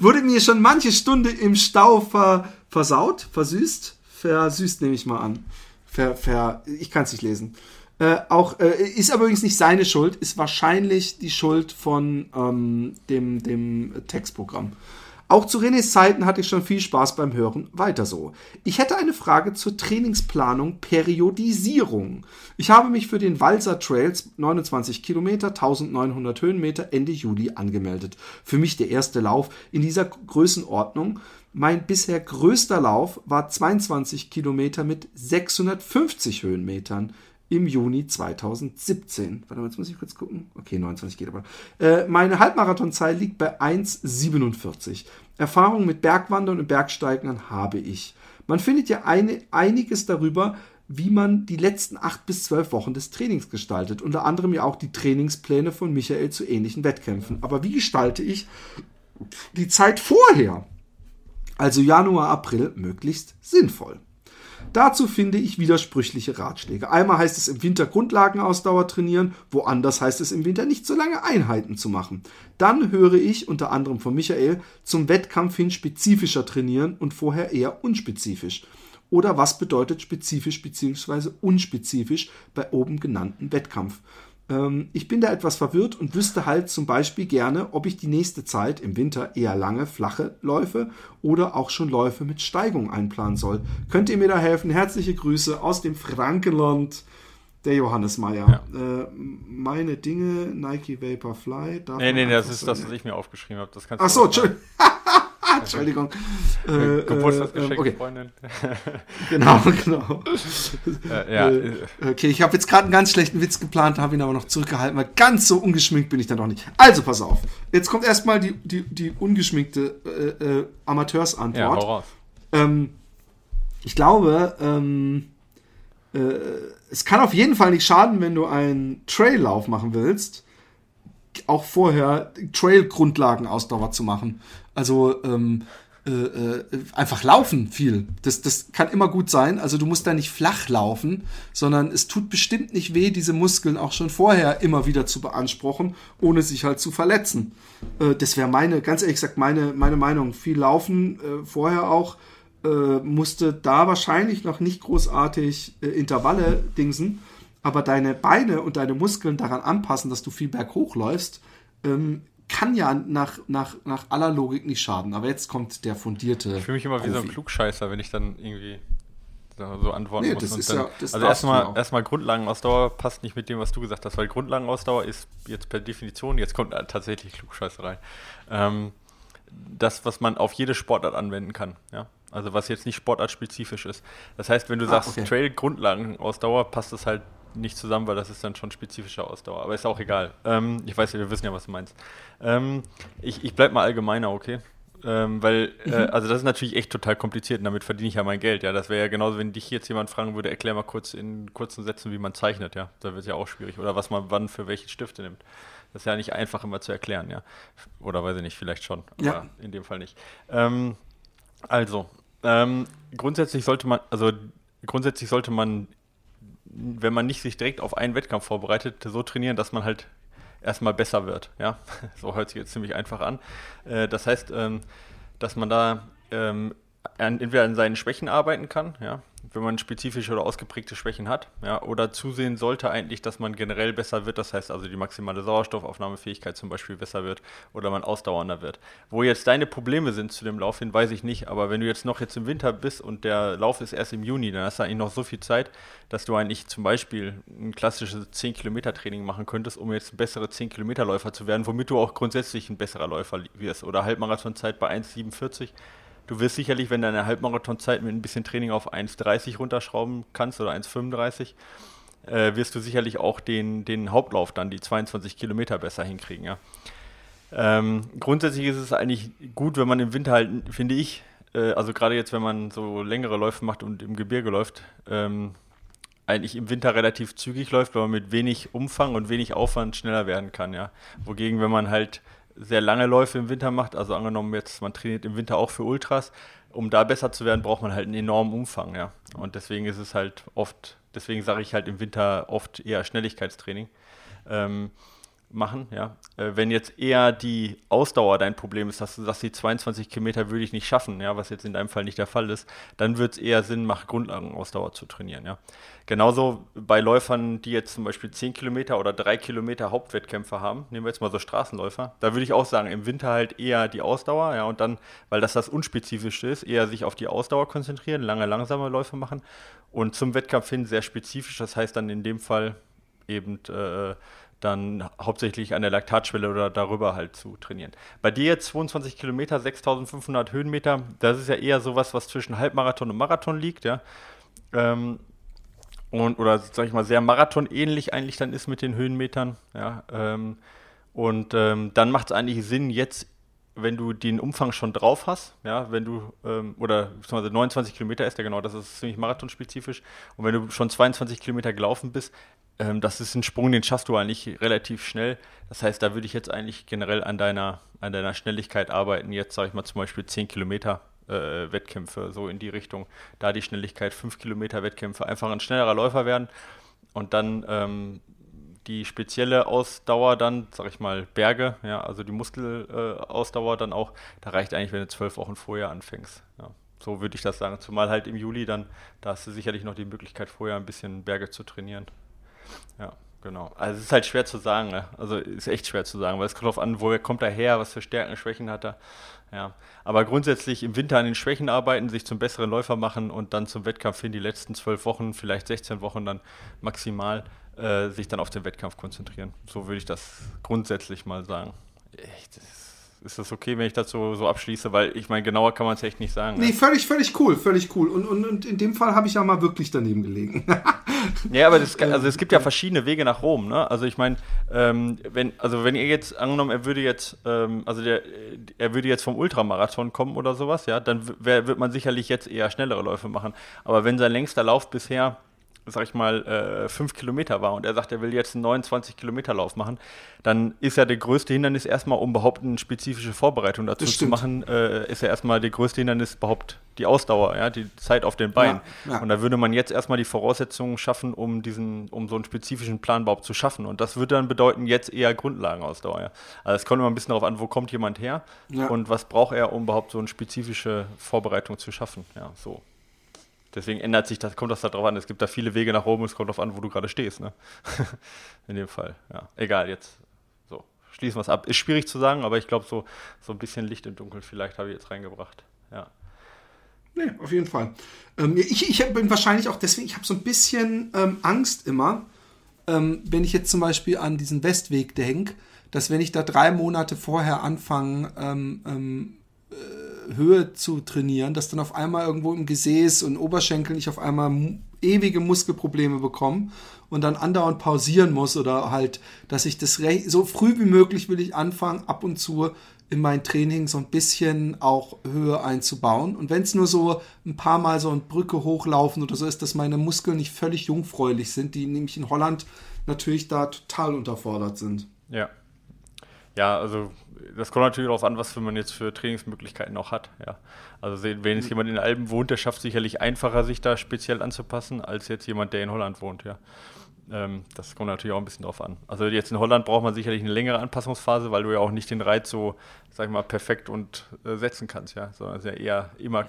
wurde mir schon manche Stunde im Stau ver, versaut, versüßt, versüßt nehme ich mal an. Ver, ver, ich kann es nicht lesen. Äh, auch äh, ist aber übrigens nicht seine Schuld, ist wahrscheinlich die Schuld von ähm, dem, dem Textprogramm. Auch zu Renés Zeiten hatte ich schon viel Spaß beim Hören. Weiter so. Ich hätte eine Frage zur Trainingsplanung Periodisierung. Ich habe mich für den Walser Trails 29 Kilometer, 1900 Höhenmeter Ende Juli angemeldet. Für mich der erste Lauf in dieser Größenordnung. Mein bisher größter Lauf war 22 Kilometer mit 650 Höhenmetern im Juni 2017. Warte mal, jetzt muss ich kurz gucken. Okay, 29 geht aber. Äh, meine Halbmarathonzeit liegt bei 1,47. Erfahrung mit Bergwandern und Bergsteigern habe ich. Man findet ja eine, einiges darüber, wie man die letzten acht bis zwölf Wochen des Trainings gestaltet. Unter anderem ja auch die Trainingspläne von Michael zu ähnlichen Wettkämpfen. Aber wie gestalte ich die Zeit vorher? Also Januar, April möglichst sinnvoll. Dazu finde ich widersprüchliche Ratschläge. Einmal heißt es im Winter Grundlagenausdauer trainieren, woanders heißt es im Winter nicht so lange Einheiten zu machen. Dann höre ich unter anderem von Michael zum Wettkampf hin spezifischer trainieren und vorher eher unspezifisch. Oder was bedeutet spezifisch bzw. unspezifisch bei oben genannten Wettkampf? Ähm, ich bin da etwas verwirrt und wüsste halt zum Beispiel gerne, ob ich die nächste Zeit im Winter eher lange, flache Läufe oder auch schon Läufe mit Steigung einplanen soll. Könnt ihr mir da helfen? Herzliche Grüße aus dem Frankenland. Der Johannes Meyer. Ja. Äh, meine Dinge, Nike Vaporfly. Nee, nee, nee, das ist das, was ich mir aufgeschrieben habe. Das kannst Ach so, Entschuldigung. Entschuldigung. Äh, Geburtstagsgeschenk, äh, okay. Freundin. genau, genau. Äh, ja. Äh, okay, ich habe jetzt gerade einen ganz schlechten Witz geplant, habe ihn aber noch zurückgehalten, weil ganz so ungeschminkt bin ich dann doch nicht. Also, pass auf. Jetzt kommt erstmal die, die, die ungeschminkte äh, äh Amateursantwort. Ja, raus. Ähm, ich glaube, ähm, äh, es kann auf jeden Fall nicht schaden, wenn du einen Traillauf machen willst, auch vorher Trail-Grundlagenausdauer zu machen. Also ähm, äh, äh, einfach laufen viel. Das, das kann immer gut sein. Also du musst da nicht flach laufen, sondern es tut bestimmt nicht weh, diese Muskeln auch schon vorher immer wieder zu beanspruchen, ohne sich halt zu verletzen. Äh, das wäre meine, ganz ehrlich gesagt, meine, meine Meinung. Viel laufen äh, vorher auch. Äh, musste da wahrscheinlich noch nicht großartig Intervalle dingsen, aber deine Beine und deine Muskeln daran anpassen, dass du viel berghoch läufst, ähm, kann ja nach, nach, nach aller Logik nicht schaden. Aber jetzt kommt der fundierte. Ich fühle mich immer Profi. wie so ein Klugscheißer, wenn ich dann irgendwie so antworten nee, muss. Dann, ja, also erstmal erstmal Grundlagenausdauer passt nicht mit dem, was du gesagt hast, weil Grundlagenausdauer ist jetzt per Definition, jetzt kommt tatsächlich Klugscheißerei. Ähm, das, was man auf jede Sportart anwenden kann. Ja? Also was jetzt nicht sportartspezifisch ist. Das heißt, wenn du ah, sagst okay. Trail-Grundlagenausdauer, passt das halt nicht zusammen, weil das ist dann schon spezifische Ausdauer. Aber ist auch egal. Ähm, ich weiß ja, wir wissen ja, was du meinst. Ähm, ich, ich bleib mal allgemeiner, okay? Ähm, weil, äh, mhm. also das ist natürlich echt total kompliziert und damit verdiene ich ja mein Geld, ja. Das wäre ja genauso, wenn dich jetzt jemand fragen würde, erklär mal kurz in kurzen Sätzen, wie man zeichnet, ja. Da wird es ja auch schwierig. Oder was man wann für welche Stifte nimmt. Das ist ja nicht einfach immer zu erklären, ja. Oder weiß ich nicht, vielleicht schon, aber ja. in dem Fall nicht. Ähm, also, ähm, grundsätzlich sollte man, also grundsätzlich sollte man, wenn man nicht sich direkt auf einen Wettkampf vorbereitet, so trainieren, dass man halt erstmal besser wird. Ja, so hört sich jetzt ziemlich einfach an. Äh, das heißt, ähm, dass man da ähm, entweder an seinen Schwächen arbeiten kann, ja, wenn man spezifische oder ausgeprägte Schwächen hat, ja, oder zusehen sollte eigentlich, dass man generell besser wird, das heißt also die maximale Sauerstoffaufnahmefähigkeit zum Beispiel besser wird oder man ausdauernder wird. Wo jetzt deine Probleme sind zu dem Lauf hin, weiß ich nicht, aber wenn du jetzt noch jetzt im Winter bist und der Lauf ist erst im Juni, dann hast du eigentlich noch so viel Zeit, dass du eigentlich zum Beispiel ein klassisches 10-Kilometer-Training machen könntest, um jetzt ein besserer 10-Kilometer-Läufer zu werden, womit du auch grundsätzlich ein besserer Läufer wirst. Oder Halbmarathonzeit bei 1,47 Du wirst sicherlich, wenn deine Halbmarathonzeit mit ein bisschen Training auf 1,30 runterschrauben kannst oder 1,35, äh, wirst du sicherlich auch den, den Hauptlauf dann, die 22 Kilometer besser hinkriegen. Ja. Ähm, grundsätzlich ist es eigentlich gut, wenn man im Winter halt, finde ich, äh, also gerade jetzt, wenn man so längere Läufe macht und im Gebirge läuft, ähm, eigentlich im Winter relativ zügig läuft, weil man mit wenig Umfang und wenig Aufwand schneller werden kann, ja. Wogegen, wenn man halt sehr lange Läufe im Winter macht, also angenommen jetzt, man trainiert im Winter auch für Ultras, um da besser zu werden, braucht man halt einen enormen Umfang, ja. Und deswegen ist es halt oft, deswegen sage ich halt im Winter oft eher Schnelligkeitstraining. Ähm, machen, ja. Äh, wenn jetzt eher die Ausdauer dein Problem ist, dass du sagst, die 22 Kilometer würde ich nicht schaffen, ja, was jetzt in deinem Fall nicht der Fall ist, dann wird es eher Sinn machen, Grundlagenausdauer zu trainieren, ja. Genauso bei Läufern, die jetzt zum Beispiel 10 Kilometer oder 3 Kilometer Hauptwettkämpfe haben, nehmen wir jetzt mal so Straßenläufer, da würde ich auch sagen, im Winter halt eher die Ausdauer, ja, und dann, weil das das Unspezifische ist, eher sich auf die Ausdauer konzentrieren, lange, langsame Läufe machen und zum Wettkampf hin sehr spezifisch, das heißt dann in dem Fall eben äh, dann hauptsächlich an der Laktatschwelle oder darüber halt zu trainieren. Bei dir jetzt 22 Kilometer, 6500 Höhenmeter, das ist ja eher sowas, was zwischen Halbmarathon und Marathon liegt, ja. Ähm, und, oder sag ich mal, sehr Marathon-ähnlich eigentlich dann ist mit den Höhenmetern, ja. Ähm, und ähm, dann macht es eigentlich Sinn, jetzt wenn du den Umfang schon drauf hast, ja, wenn du, ähm, oder beziehungsweise 29 Kilometer ist ja genau, das ist ziemlich marathonspezifisch, und wenn du schon 22 Kilometer gelaufen bist, ähm, das ist ein Sprung, den schaffst du eigentlich relativ schnell. Das heißt, da würde ich jetzt eigentlich generell an deiner, an deiner Schnelligkeit arbeiten. Jetzt sage ich mal zum Beispiel 10 Kilometer äh, Wettkämpfe, so in die Richtung. Da die Schnelligkeit 5 Kilometer Wettkämpfe, einfach ein schnellerer Läufer werden und dann ähm, die spezielle Ausdauer dann, sag ich mal, Berge, ja, also die Muskelausdauer äh, dann auch, da reicht eigentlich, wenn du zwölf Wochen vorher anfängst. Ja. So würde ich das sagen. Zumal halt im Juli dann, da hast du sicherlich noch die Möglichkeit, vorher ein bisschen Berge zu trainieren. Ja. genau. Also es ist halt schwer zu sagen, ne? Also ist echt schwer zu sagen, weil es kommt darauf an, woher kommt er her, was für Stärken, Schwächen hat er. Ja. Aber grundsätzlich im Winter an den Schwächen arbeiten, sich zum besseren Läufer machen und dann zum Wettkampf hin die letzten zwölf Wochen, vielleicht 16 Wochen dann maximal äh, sich dann auf den Wettkampf konzentrieren. So würde ich das grundsätzlich mal sagen. Echt, das ist das okay, wenn ich das so, so abschließe? Weil ich meine, genauer kann man es echt nicht sagen. Nee, ne? völlig, völlig cool, völlig cool. Und, und, und in dem Fall habe ich ja mal wirklich daneben gelegen. ja, aber das, also es gibt ja verschiedene Wege nach Rom. Ne? Also ich meine, ähm, wenn, also wenn ihr jetzt, angenommen, er würde jetzt, ähm, also der, er würde jetzt vom Ultramarathon kommen oder sowas, ja, dann wär, wird man sicherlich jetzt eher schnellere Läufe machen. Aber wenn sein längster Lauf bisher sag ich mal, äh, fünf Kilometer war und er sagt, er will jetzt einen 29 Kilometer Lauf machen, dann ist ja der größte Hindernis erstmal, um überhaupt eine spezifische Vorbereitung dazu zu machen, äh, ist ja erstmal der größte Hindernis überhaupt die Ausdauer, ja, die Zeit auf den Beinen. Ja, ja. Und da würde man jetzt erstmal die Voraussetzungen schaffen, um diesen, um so einen spezifischen Plan überhaupt zu schaffen. Und das würde dann bedeuten, jetzt eher Grundlagenausdauer. Ja. Also es kommt immer ein bisschen darauf an, wo kommt jemand her und was braucht er, um überhaupt so eine spezifische Vorbereitung zu schaffen. Ja, so. Deswegen ändert sich das, kommt das da drauf an. Es gibt da viele Wege nach oben, es kommt darauf an, wo du gerade stehst. Ne? In dem Fall. Ja. Egal, jetzt so. Schließen wir es ab. Ist schwierig zu sagen, aber ich glaube, so, so ein bisschen Licht im Dunkeln vielleicht habe ich jetzt reingebracht. Ja. Nee, auf jeden Fall. Ähm, ich, ich bin wahrscheinlich auch deswegen, ich habe so ein bisschen ähm, Angst immer, ähm, wenn ich jetzt zum Beispiel an diesen Westweg denke, dass wenn ich da drei Monate vorher anfange, ähm, ähm, Höhe zu trainieren, dass dann auf einmal irgendwo im Gesäß und Oberschenkel ich auf einmal ewige Muskelprobleme bekomme und dann andauernd pausieren muss oder halt, dass ich das so früh wie möglich will ich anfangen, ab und zu in mein Training so ein bisschen auch Höhe einzubauen. Und wenn es nur so ein paar Mal so eine Brücke hochlaufen oder so ist, dass meine Muskeln nicht völlig jungfräulich sind, die nämlich in Holland natürlich da total unterfordert sind. Ja. Ja, also das kommt natürlich darauf an, was man jetzt für Trainingsmöglichkeiten auch hat. Ja. Also wenn jetzt mhm. jemand in Alben wohnt, der schafft sicherlich einfacher, sich da speziell anzupassen, als jetzt jemand, der in Holland wohnt. Ja. Ähm, das kommt natürlich auch ein bisschen darauf an. Also jetzt in Holland braucht man sicherlich eine längere Anpassungsphase, weil du ja auch nicht den Reiz so, sag ich mal, perfekt und äh, setzen kannst. Ja. Sondern es sind ja eher immer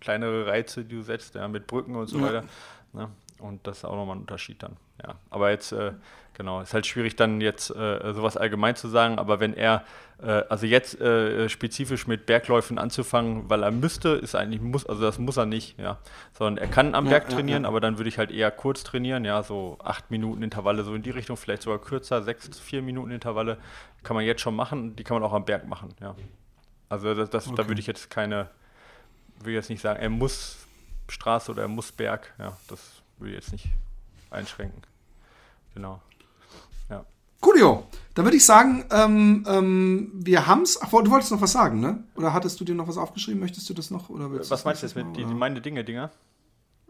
kleinere Reize, die du setzt, ja, mit Brücken und so ja. weiter. Ne? Und das ist auch nochmal ein Unterschied dann. Ja. Aber jetzt, äh, genau, ist halt schwierig dann jetzt äh, sowas allgemein zu sagen, aber wenn er, äh, also jetzt äh, spezifisch mit Bergläufen anzufangen, weil er müsste, ist eigentlich, muss, also das muss er nicht, ja. Sondern er kann am ja, Berg trainieren, ja, ja. aber dann würde ich halt eher kurz trainieren, ja, so acht Minuten Intervalle, so in die Richtung, vielleicht sogar kürzer, sechs, vier Minuten Intervalle, kann man jetzt schon machen, die kann man auch am Berg machen, ja. Also das, das okay. da würde ich jetzt keine, würde ich jetzt nicht sagen, er muss Straße oder er muss Berg, ja, das würde ich jetzt nicht einschränken. Genau. Ja. Coolio. Dann würde ich sagen, ähm, ähm, wir haben es. Ach, du wolltest noch was sagen, ne? Oder hattest du dir noch was aufgeschrieben? Möchtest du das noch? Oder was meinst du jetzt mit die, meine Dinge, Dinger?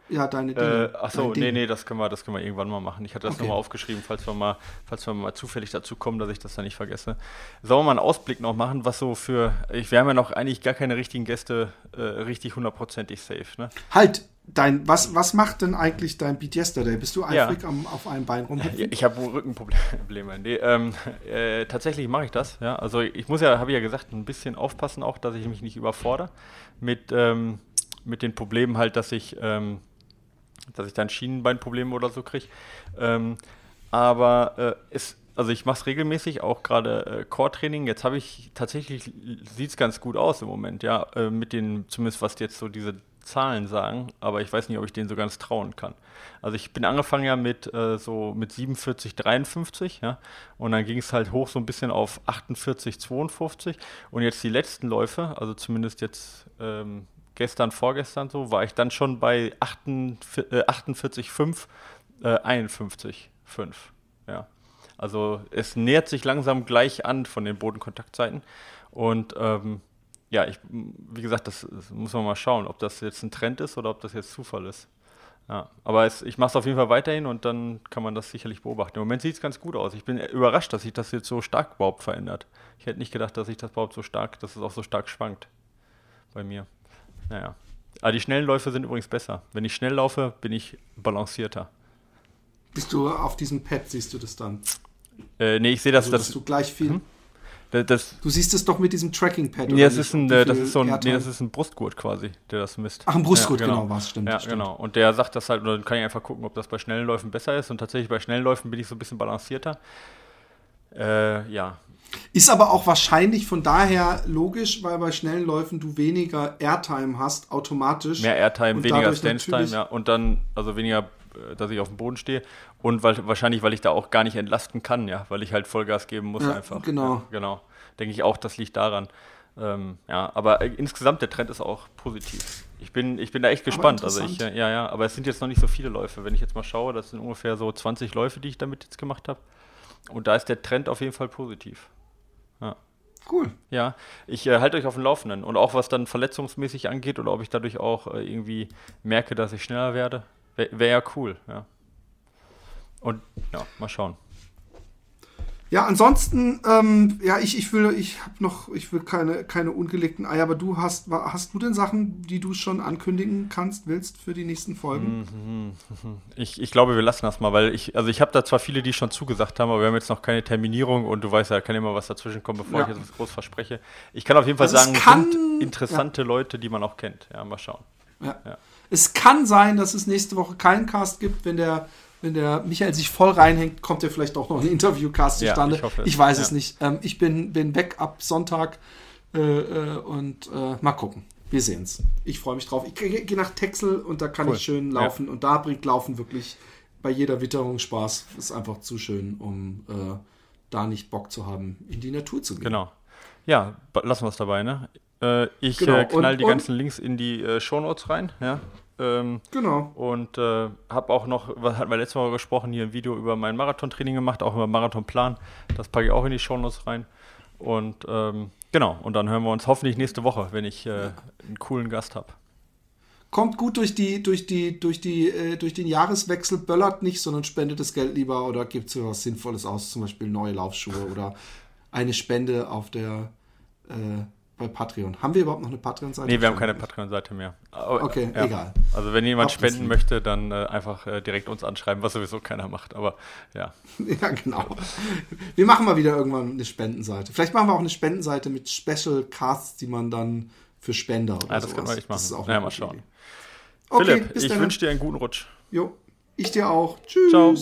Ja, deine Dinge. Äh, achso, nee, nee, das können, wir, das können wir irgendwann mal machen. Ich hatte das okay. nochmal aufgeschrieben, falls wir, mal, falls wir mal zufällig dazu kommen, dass ich das da nicht vergesse. Sollen wir mal einen Ausblick noch machen, was so für. Ich, wir haben ja noch eigentlich gar keine richtigen Gäste äh, richtig hundertprozentig safe, ne? Halt! Dein, was, was macht denn eigentlich dein Beat Yesterday? Bist du eifrig ja. am, auf einem Bein rum? Ich habe Rückenprobleme. Nee, ähm, äh, tatsächlich mache ich das. Ja? Also ich muss ja, habe ich ja gesagt, ein bisschen aufpassen auch, dass ich mich nicht überfordere mit, ähm, mit den Problemen halt, dass ich ähm, dass ich dann Schienenbeinprobleme oder so kriege. Ähm, aber äh, es, also ich mache es regelmäßig, auch gerade äh, Core-Training. Jetzt habe ich tatsächlich, sieht es ganz gut aus im Moment, ja, äh, mit den, zumindest was jetzt so diese Zahlen sagen, aber ich weiß nicht, ob ich denen so ganz trauen kann. Also ich bin angefangen ja mit äh, so mit 47, 53, ja, und dann ging es halt hoch so ein bisschen auf 48, 52 und jetzt die letzten Läufe, also zumindest jetzt ähm, gestern, vorgestern so, war ich dann schon bei 48,5, äh, 51, 5. Ja. Also es nähert sich langsam gleich an von den Bodenkontaktzeiten. Und ähm, ja, ich, wie gesagt, das, das, muss man mal schauen, ob das jetzt ein Trend ist oder ob das jetzt Zufall ist. Ja, aber es, ich mache es auf jeden Fall weiterhin und dann kann man das sicherlich beobachten. Im Moment sieht es ganz gut aus. Ich bin überrascht, dass sich das jetzt so stark überhaupt verändert. Ich hätte nicht gedacht, dass sich das überhaupt so stark, dass es auch so stark schwankt bei mir. Naja. Aber die schnellen Läufe sind übrigens besser. Wenn ich schnell laufe, bin ich balancierter. Bist du auf diesem Pad, siehst du das dann? Äh, nee, ich sehe das. Also, dass das, du gleich viel. Hm? Das, du siehst es doch mit diesem Tracking-Pad. Nee, das ist, ein, das, ist so ein, nee, das ist ein Brustgurt quasi, der das misst. Ach, ein Brustgurt, ja, genau, genau was, stimmt. Ja, stimmt. genau. Und der sagt das halt, oder dann kann ich einfach gucken, ob das bei schnellen Läufen besser ist. Und tatsächlich bei schnellen Läufen bin ich so ein bisschen balancierter. Äh, ja. Ist aber auch wahrscheinlich von daher logisch, weil bei schnellen Läufen du weniger Airtime hast, automatisch. Mehr Airtime, weniger Stance-Time, ja. Und dann, also weniger dass ich auf dem Boden stehe und weil, wahrscheinlich, weil ich da auch gar nicht entlasten kann, ja, weil ich halt Vollgas geben muss ja, einfach. Genau. Ja, genau. Denke ich auch, das liegt daran. Ähm, ja, aber äh, insgesamt der Trend ist auch positiv. Ich bin, ich bin da echt gespannt. Also ich, ja, ja, aber es sind jetzt noch nicht so viele Läufe. Wenn ich jetzt mal schaue, das sind ungefähr so 20 Läufe, die ich damit jetzt gemacht habe. Und da ist der Trend auf jeden Fall positiv. Ja. Cool. Ja, ich äh, halte euch auf dem Laufenden. Und auch was dann verletzungsmäßig angeht oder ob ich dadurch auch äh, irgendwie merke, dass ich schneller werde, wäre wär ja cool, ja. Und ja, mal schauen. Ja, ansonsten, ähm, ja, ich, ich will, ich habe noch, ich will keine, keine ungelegten Eier, aber du hast, hast du denn Sachen, die du schon ankündigen kannst, willst für die nächsten Folgen? Ich, ich glaube, wir lassen das mal, weil ich, also ich habe da zwar viele, die schon zugesagt haben, aber wir haben jetzt noch keine Terminierung und du weißt ja, kann immer was dazwischen kommen, bevor ja. ich jetzt was groß verspreche. Ich kann auf jeden Fall also sagen, kann, sind interessante ja. Leute, die man auch kennt. Ja, mal schauen. Ja. ja. Es kann sein, dass es nächste Woche keinen Cast gibt, wenn der wenn der Michael sich voll reinhängt, kommt ja vielleicht auch noch ein Interviewcast zustande. Ja, ich, hoffe, ich weiß ja. es nicht. Ähm, ich bin, bin weg ab Sonntag äh, äh, und äh, mal gucken. Wir sehen es. Ich freue mich drauf. Ich gehe nach Texel und da kann cool. ich schön laufen. Ja. Und da bringt Laufen wirklich bei jeder Witterung Spaß. Ist einfach zu schön, um äh, da nicht Bock zu haben, in die Natur zu gehen. Genau. Ja, lassen wir es dabei, ne? Äh, ich genau. Knall und, die ganzen Links in die Shownotes rein, ja. Ähm, genau. Und äh, habe auch noch, was hatten wir letztes Mal gesprochen, hier ein Video über mein Marathontraining gemacht, auch über Marathonplan. Das packe ich auch in die Shownotes rein. Und ähm, genau, und dann hören wir uns hoffentlich nächste Woche, wenn ich äh, einen coolen Gast habe. Kommt gut durch die, durch die, durch die, äh, durch den Jahreswechsel, böllert nicht, sondern spendet das Geld lieber oder gibt es was Sinnvolles aus, zum Beispiel neue Laufschuhe oder eine Spende auf der äh, bei Patreon. Haben wir überhaupt noch eine Patreon-Seite? Nee, wir haben keine Patreon-Seite mehr. okay, ja. egal. Also wenn jemand Hauptsächlich. spenden möchte, dann äh, einfach äh, direkt uns anschreiben, was sowieso keiner macht. Aber ja. ja, genau. Wir machen mal wieder irgendwann eine Spendenseite. Vielleicht machen wir auch eine Spendenseite mit Special Casts, die man dann für Spender oder Ja, das können wir nicht machen. Das ist auch ja, mal schauen. Okay, Philipp, ich wünsche dir einen guten Rutsch. Jo, ich dir auch. Tschüss. Ciao.